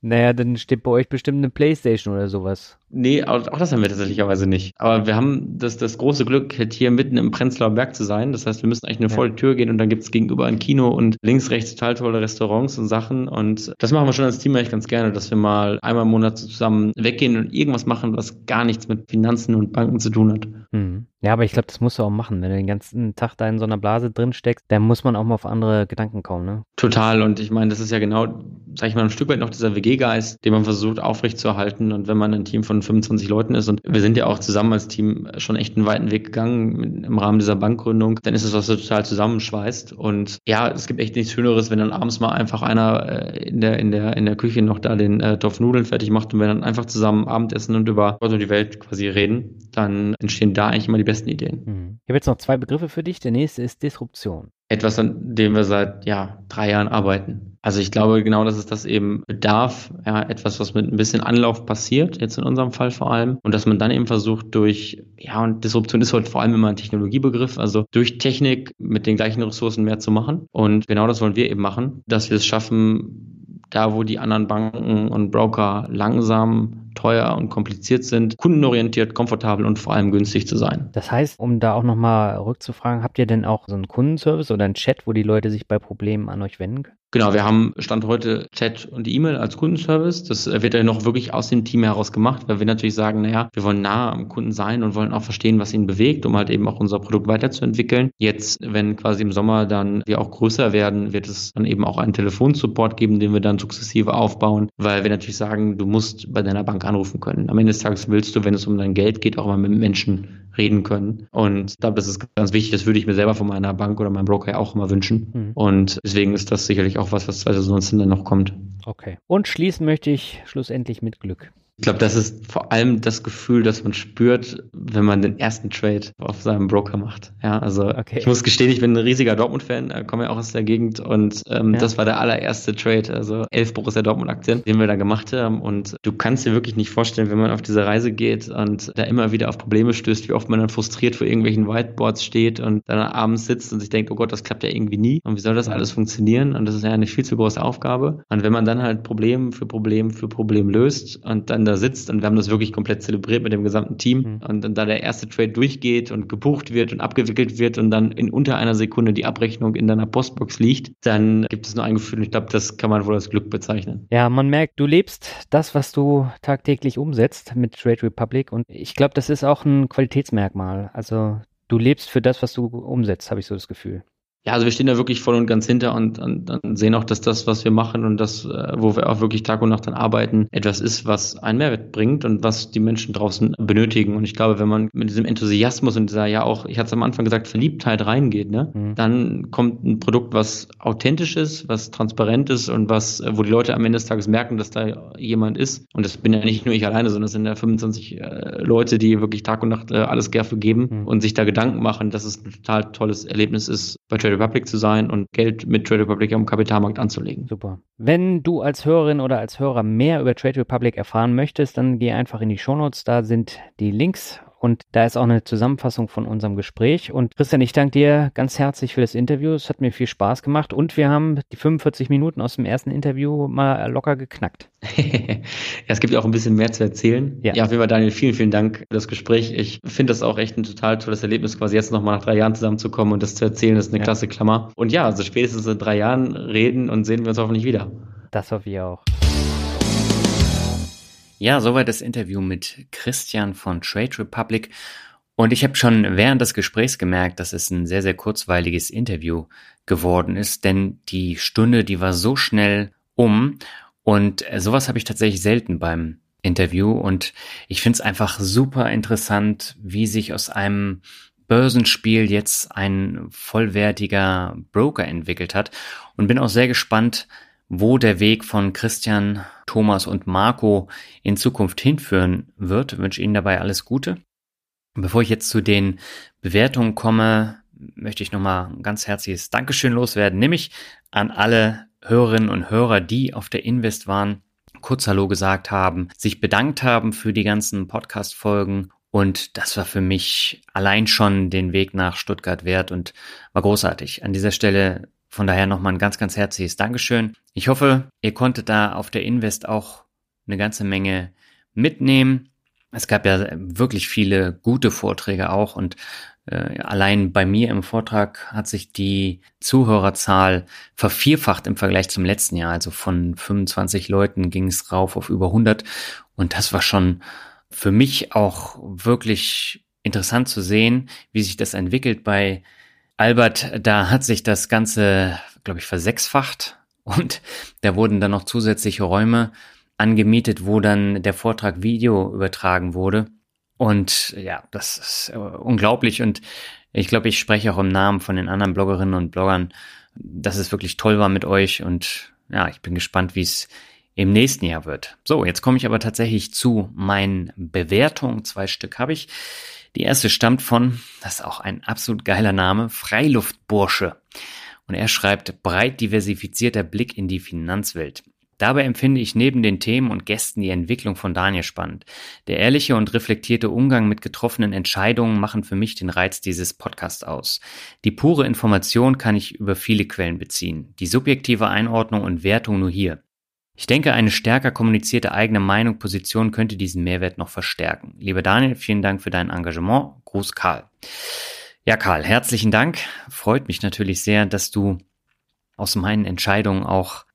Naja, dann steht bei euch bestimmt eine Playstation oder sowas. Nee, auch, auch das haben wir tatsächlicherweise nicht. Aber wir haben das, das große Glück, halt hier mitten im Prenzlauer Berg zu sein. Das heißt, wir müssen eigentlich eine ja. volle Tür gehen und dann gibt's gegenüber ein Kino und links, rechts total tolle Restaurants und Sachen. Und das machen wir schon als Team eigentlich ganz gerne, dass wir mal einmal im Monat zusammen weggehen und irgendwas machen, was gar nichts mit Finanzen und Banken zu tun hat. Mhm. Ja, aber ich glaube, das musst du auch machen. Wenn du den ganzen Tag da in so einer Blase drin steckst, dann muss man auch mal auf andere Gedanken kommen, ne? Total. Und ich meine, das ist ja genau, sag ich mal, ein Stück weit noch dieser WG-Geist, den man versucht aufrechtzuerhalten. Und wenn man ein Team von 25 Leuten ist und wir sind ja auch zusammen als Team schon echt einen weiten Weg gegangen im Rahmen dieser Bankgründung, dann ist es was total zusammenschweißt. Und ja, es gibt echt nichts Schöneres, wenn dann abends mal einfach einer äh, in der, in der, in der Küche noch da den äh, Topf Nudeln fertig macht und wir dann einfach zusammen Abendessen und über Gott und die Welt quasi reden, dann entstehen da eigentlich immer die besten Ideen. Mhm. Ich habe jetzt noch zwei Begriffe für dich. Der nächste ist Disruption. Etwas, an dem wir seit ja, drei Jahren arbeiten. Also ich glaube genau, dass es das eben bedarf, ja, etwas, was mit ein bisschen Anlauf passiert, jetzt in unserem Fall vor allem, und dass man dann eben versucht durch, ja, und Disruption ist heute vor allem immer ein Technologiebegriff, also durch Technik mit den gleichen Ressourcen mehr zu machen. Und genau das wollen wir eben machen, dass wir es schaffen, da wo die anderen Banken und Broker langsam teuer und kompliziert sind, kundenorientiert, komfortabel und vor allem günstig zu sein. Das heißt, um da auch nochmal rückzufragen, habt ihr denn auch so einen Kundenservice oder einen Chat, wo die Leute sich bei Problemen an euch wenden können? Genau, wir haben Stand heute Chat und E-Mail als Kundenservice. Das wird ja noch wirklich aus dem Team heraus gemacht, weil wir natürlich sagen, naja, wir wollen nah am Kunden sein und wollen auch verstehen, was ihn bewegt, um halt eben auch unser Produkt weiterzuentwickeln. Jetzt, wenn quasi im Sommer dann wir auch größer werden, wird es dann eben auch einen Telefonsupport geben, den wir dann sukzessive aufbauen, weil wir natürlich sagen, du musst bei deiner Bank anrufen können. Am Ende des Tages willst du, wenn es um dein Geld geht, auch mal mit Menschen reden können. Und ich glaube, das ist ganz wichtig. Das würde ich mir selber von meiner Bank oder meinem Broker ja auch immer wünschen. Mhm. Und deswegen ist das sicherlich auch was, was 2019 dann noch kommt. Okay. Und schließen möchte ich schlussendlich mit Glück. Ich glaube, das ist vor allem das Gefühl, das man spürt, wenn man den ersten Trade auf seinem Broker macht. Ja, also okay. ich muss gestehen, ich bin ein riesiger Dortmund-Fan, äh, komme ja auch aus der Gegend und ähm, ja. das war der allererste Trade, also elf Borussia Dortmund-Aktien, den wir da gemacht haben. Und du kannst dir wirklich nicht vorstellen, wenn man auf diese Reise geht und da immer wieder auf Probleme stößt, wie oft man dann frustriert vor irgendwelchen Whiteboards steht und dann abends sitzt und sich denkt, oh Gott, das klappt ja irgendwie nie. Und wie soll das alles funktionieren? Und das ist ja eine viel zu große Aufgabe. Und wenn man dann halt Problem für Problem für Problem löst und dann da sitzt und wir haben das wirklich komplett zelebriert mit dem gesamten Team mhm. und dann da der erste Trade durchgeht und gebucht wird und abgewickelt wird und dann in unter einer Sekunde die Abrechnung in deiner Postbox liegt, dann gibt es nur ein Gefühl und ich glaube, das kann man wohl als Glück bezeichnen. Ja, man merkt, du lebst das, was du tagtäglich umsetzt mit Trade Republic und ich glaube, das ist auch ein Qualitätsmerkmal. Also du lebst für das, was du umsetzt, habe ich so das Gefühl. Ja, also wir stehen da wirklich voll und ganz hinter und, und, und sehen auch, dass das, was wir machen und das, äh, wo wir auch wirklich Tag und Nacht dann arbeiten, etwas ist, was einen Mehrwert bringt und was die Menschen draußen benötigen. Und ich glaube, wenn man mit diesem Enthusiasmus und dieser, ja auch, ich hatte es am Anfang gesagt, Verliebtheit reingeht, ne, mhm. dann kommt ein Produkt, was authentisch ist, was transparent ist und was, wo die Leute am Ende des Tages merken, dass da jemand ist. Und das bin ja nicht nur ich alleine, sondern es sind ja 25 äh, Leute, die wirklich Tag und Nacht äh, alles gerne geben mhm. und sich da Gedanken machen, dass es ein total tolles Erlebnis ist, bei Trade Republic zu sein und Geld mit Trade Republic am Kapitalmarkt anzulegen. Super. Wenn du als Hörerin oder als Hörer mehr über Trade Republic erfahren möchtest, dann geh einfach in die Shownotes, da sind die Links und da ist auch eine Zusammenfassung von unserem Gespräch. Und Christian, ich danke dir ganz herzlich für das Interview. Es hat mir viel Spaß gemacht und wir haben die 45 Minuten aus dem ersten Interview mal locker geknackt. ja, es gibt ja auch ein bisschen mehr zu erzählen. Ja, ja auf jeden Fall, Daniel, vielen, vielen Dank für das Gespräch. Ich finde das auch echt ein total tolles Erlebnis, quasi jetzt nochmal nach drei Jahren zusammenzukommen und das zu erzählen, das ist eine ja. klasse Klammer. Und ja, also spätestens in drei Jahren reden und sehen wir uns hoffentlich wieder. Das hoffe ich auch. Ja, soweit das Interview mit Christian von Trade Republic. Und ich habe schon während des Gesprächs gemerkt, dass es ein sehr, sehr kurzweiliges Interview geworden ist, denn die Stunde, die war so schnell um. Und sowas habe ich tatsächlich selten beim Interview. Und ich finde es einfach super interessant, wie sich aus einem Börsenspiel jetzt ein vollwertiger Broker entwickelt hat. Und bin auch sehr gespannt, wo der Weg von Christian, Thomas und Marco in Zukunft hinführen wird. Ich wünsche Ihnen dabei alles Gute. Bevor ich jetzt zu den Bewertungen komme, möchte ich nochmal ein ganz herzliches Dankeschön loswerden, nämlich an alle Hörerinnen und Hörer, die auf der Invest waren, kurz Hallo gesagt haben, sich bedankt haben für die ganzen Podcast-Folgen und das war für mich allein schon den Weg nach Stuttgart wert und war großartig. An dieser Stelle von daher nochmal ein ganz, ganz herzliches Dankeschön. Ich hoffe, ihr konntet da auf der Invest auch eine ganze Menge mitnehmen. Es gab ja wirklich viele gute Vorträge auch und äh, allein bei mir im Vortrag hat sich die Zuhörerzahl vervierfacht im Vergleich zum letzten Jahr. Also von 25 Leuten ging es rauf auf über 100 und das war schon für mich auch wirklich interessant zu sehen, wie sich das entwickelt bei Albert, da hat sich das Ganze, glaube ich, versechsfacht und da wurden dann noch zusätzliche Räume angemietet, wo dann der Vortrag Video übertragen wurde. Und ja, das ist äh, unglaublich und ich glaube, ich spreche auch im Namen von den anderen Bloggerinnen und Bloggern, dass es wirklich toll war mit euch und ja, ich bin gespannt, wie es im nächsten Jahr wird. So, jetzt komme ich aber tatsächlich zu meinen Bewertungen. Zwei Stück habe ich. Die erste stammt von, das ist auch ein absolut geiler Name, Freiluftbursche. Und er schreibt, breit diversifizierter Blick in die Finanzwelt. Dabei empfinde ich neben den Themen und Gästen die Entwicklung von Daniel spannend. Der ehrliche und reflektierte Umgang mit getroffenen Entscheidungen machen für mich den Reiz dieses Podcasts aus. Die pure Information kann ich über viele Quellen beziehen, die subjektive Einordnung und Wertung nur hier. Ich denke, eine stärker kommunizierte eigene Meinung, Position könnte diesen Mehrwert noch verstärken. Lieber Daniel, vielen Dank für dein Engagement. Gruß Karl. Ja, Karl, herzlichen Dank. Freut mich natürlich sehr, dass du aus meinen Entscheidungen auch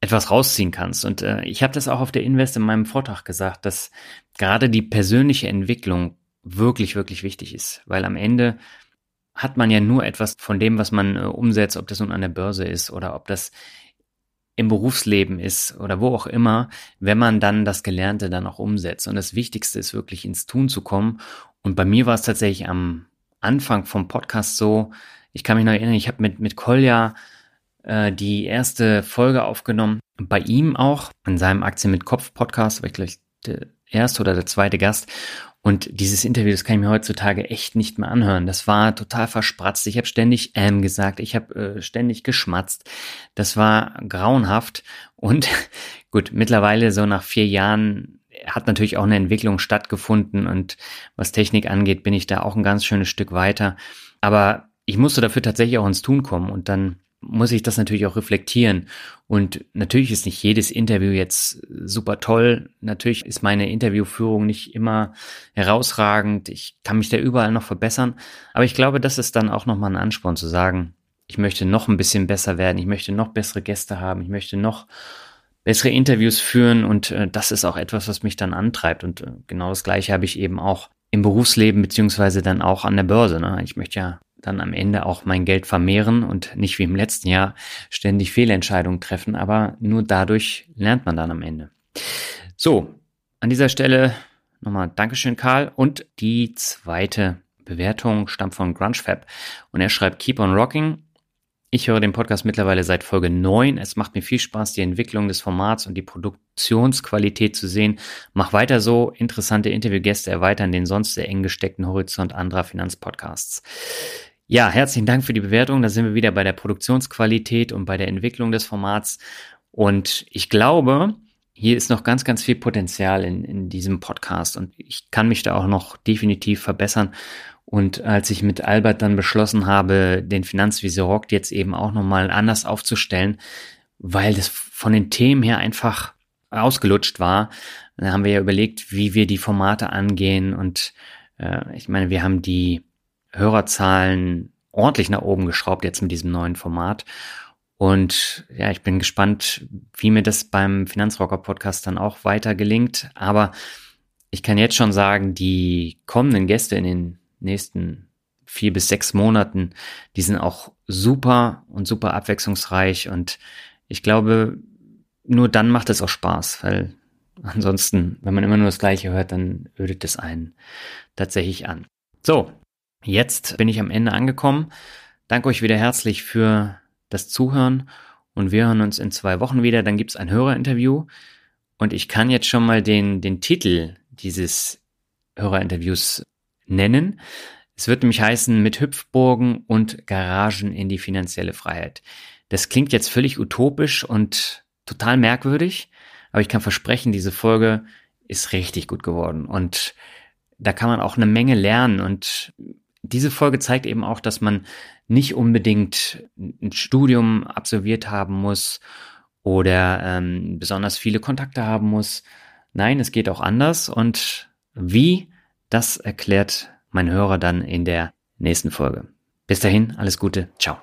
etwas rausziehen kannst. Und äh, ich habe das auch auf der Invest in meinem Vortrag gesagt, dass gerade die persönliche Entwicklung wirklich, wirklich wichtig ist, weil am Ende hat man ja nur etwas von dem, was man äh, umsetzt, ob das nun an der Börse ist oder ob das im Berufsleben ist oder wo auch immer, wenn man dann das Gelernte dann auch umsetzt. Und das Wichtigste ist wirklich ins Tun zu kommen. Und bei mir war es tatsächlich am Anfang vom Podcast so, ich kann mich noch erinnern, ich habe mit, mit Kolja äh, die erste Folge aufgenommen. Bei ihm auch, in seinem Aktien mit Kopf Podcast, war ich gleich erste oder der zweite Gast. Und dieses Interview, das kann ich mir heutzutage echt nicht mehr anhören. Das war total verspratzt. Ich habe ständig ähm gesagt, ich habe äh, ständig geschmatzt. Das war grauenhaft. Und gut, mittlerweile so nach vier Jahren hat natürlich auch eine Entwicklung stattgefunden. Und was Technik angeht, bin ich da auch ein ganz schönes Stück weiter. Aber ich musste dafür tatsächlich auch ins Tun kommen. Und dann muss ich das natürlich auch reflektieren. Und natürlich ist nicht jedes Interview jetzt super toll. Natürlich ist meine Interviewführung nicht immer herausragend. Ich kann mich da überall noch verbessern. Aber ich glaube, das ist dann auch nochmal ein Ansporn zu sagen, ich möchte noch ein bisschen besser werden. Ich möchte noch bessere Gäste haben. Ich möchte noch bessere Interviews führen. Und äh, das ist auch etwas, was mich dann antreibt. Und äh, genau das Gleiche habe ich eben auch im Berufsleben beziehungsweise dann auch an der Börse. Ne? Ich möchte ja dann am Ende auch mein Geld vermehren und nicht wie im letzten Jahr ständig Fehlentscheidungen treffen, aber nur dadurch lernt man dann am Ende. So, an dieser Stelle nochmal Dankeschön, Karl. Und die zweite Bewertung stammt von GrunchFab und er schreibt Keep on Rocking. Ich höre den Podcast mittlerweile seit Folge 9. Es macht mir viel Spaß, die Entwicklung des Formats und die Produktionsqualität zu sehen. Mach weiter so. Interessante Interviewgäste erweitern den sonst sehr eng gesteckten Horizont anderer Finanzpodcasts. Ja, herzlichen Dank für die Bewertung. Da sind wir wieder bei der Produktionsqualität und bei der Entwicklung des Formats. Und ich glaube, hier ist noch ganz, ganz viel Potenzial in, in diesem Podcast und ich kann mich da auch noch definitiv verbessern. Und als ich mit Albert dann beschlossen habe, den Finanzvisier Rockt jetzt eben auch nochmal anders aufzustellen, weil das von den Themen her einfach ausgelutscht war, dann haben wir ja überlegt, wie wir die Formate angehen. Und äh, ich meine, wir haben die Hörerzahlen ordentlich nach oben geschraubt jetzt mit diesem neuen Format. Und ja, ich bin gespannt, wie mir das beim Finanzrocker Podcast dann auch weiter gelingt. Aber ich kann jetzt schon sagen, die kommenden Gäste in den nächsten vier bis sechs Monaten, die sind auch super und super abwechslungsreich. Und ich glaube, nur dann macht es auch Spaß, weil ansonsten, wenn man immer nur das Gleiche hört, dann ödet es einen tatsächlich an. So, Jetzt bin ich am Ende angekommen. Danke euch wieder herzlich für das Zuhören und wir hören uns in zwei Wochen wieder. Dann gibt's ein Hörerinterview und ich kann jetzt schon mal den, den Titel dieses Hörerinterviews nennen. Es wird nämlich heißen mit Hüpfburgen und Garagen in die finanzielle Freiheit. Das klingt jetzt völlig utopisch und total merkwürdig, aber ich kann versprechen, diese Folge ist richtig gut geworden und da kann man auch eine Menge lernen und diese Folge zeigt eben auch, dass man nicht unbedingt ein Studium absolviert haben muss oder ähm, besonders viele Kontakte haben muss. Nein, es geht auch anders. Und wie, das erklärt mein Hörer dann in der nächsten Folge. Bis dahin, alles Gute. Ciao.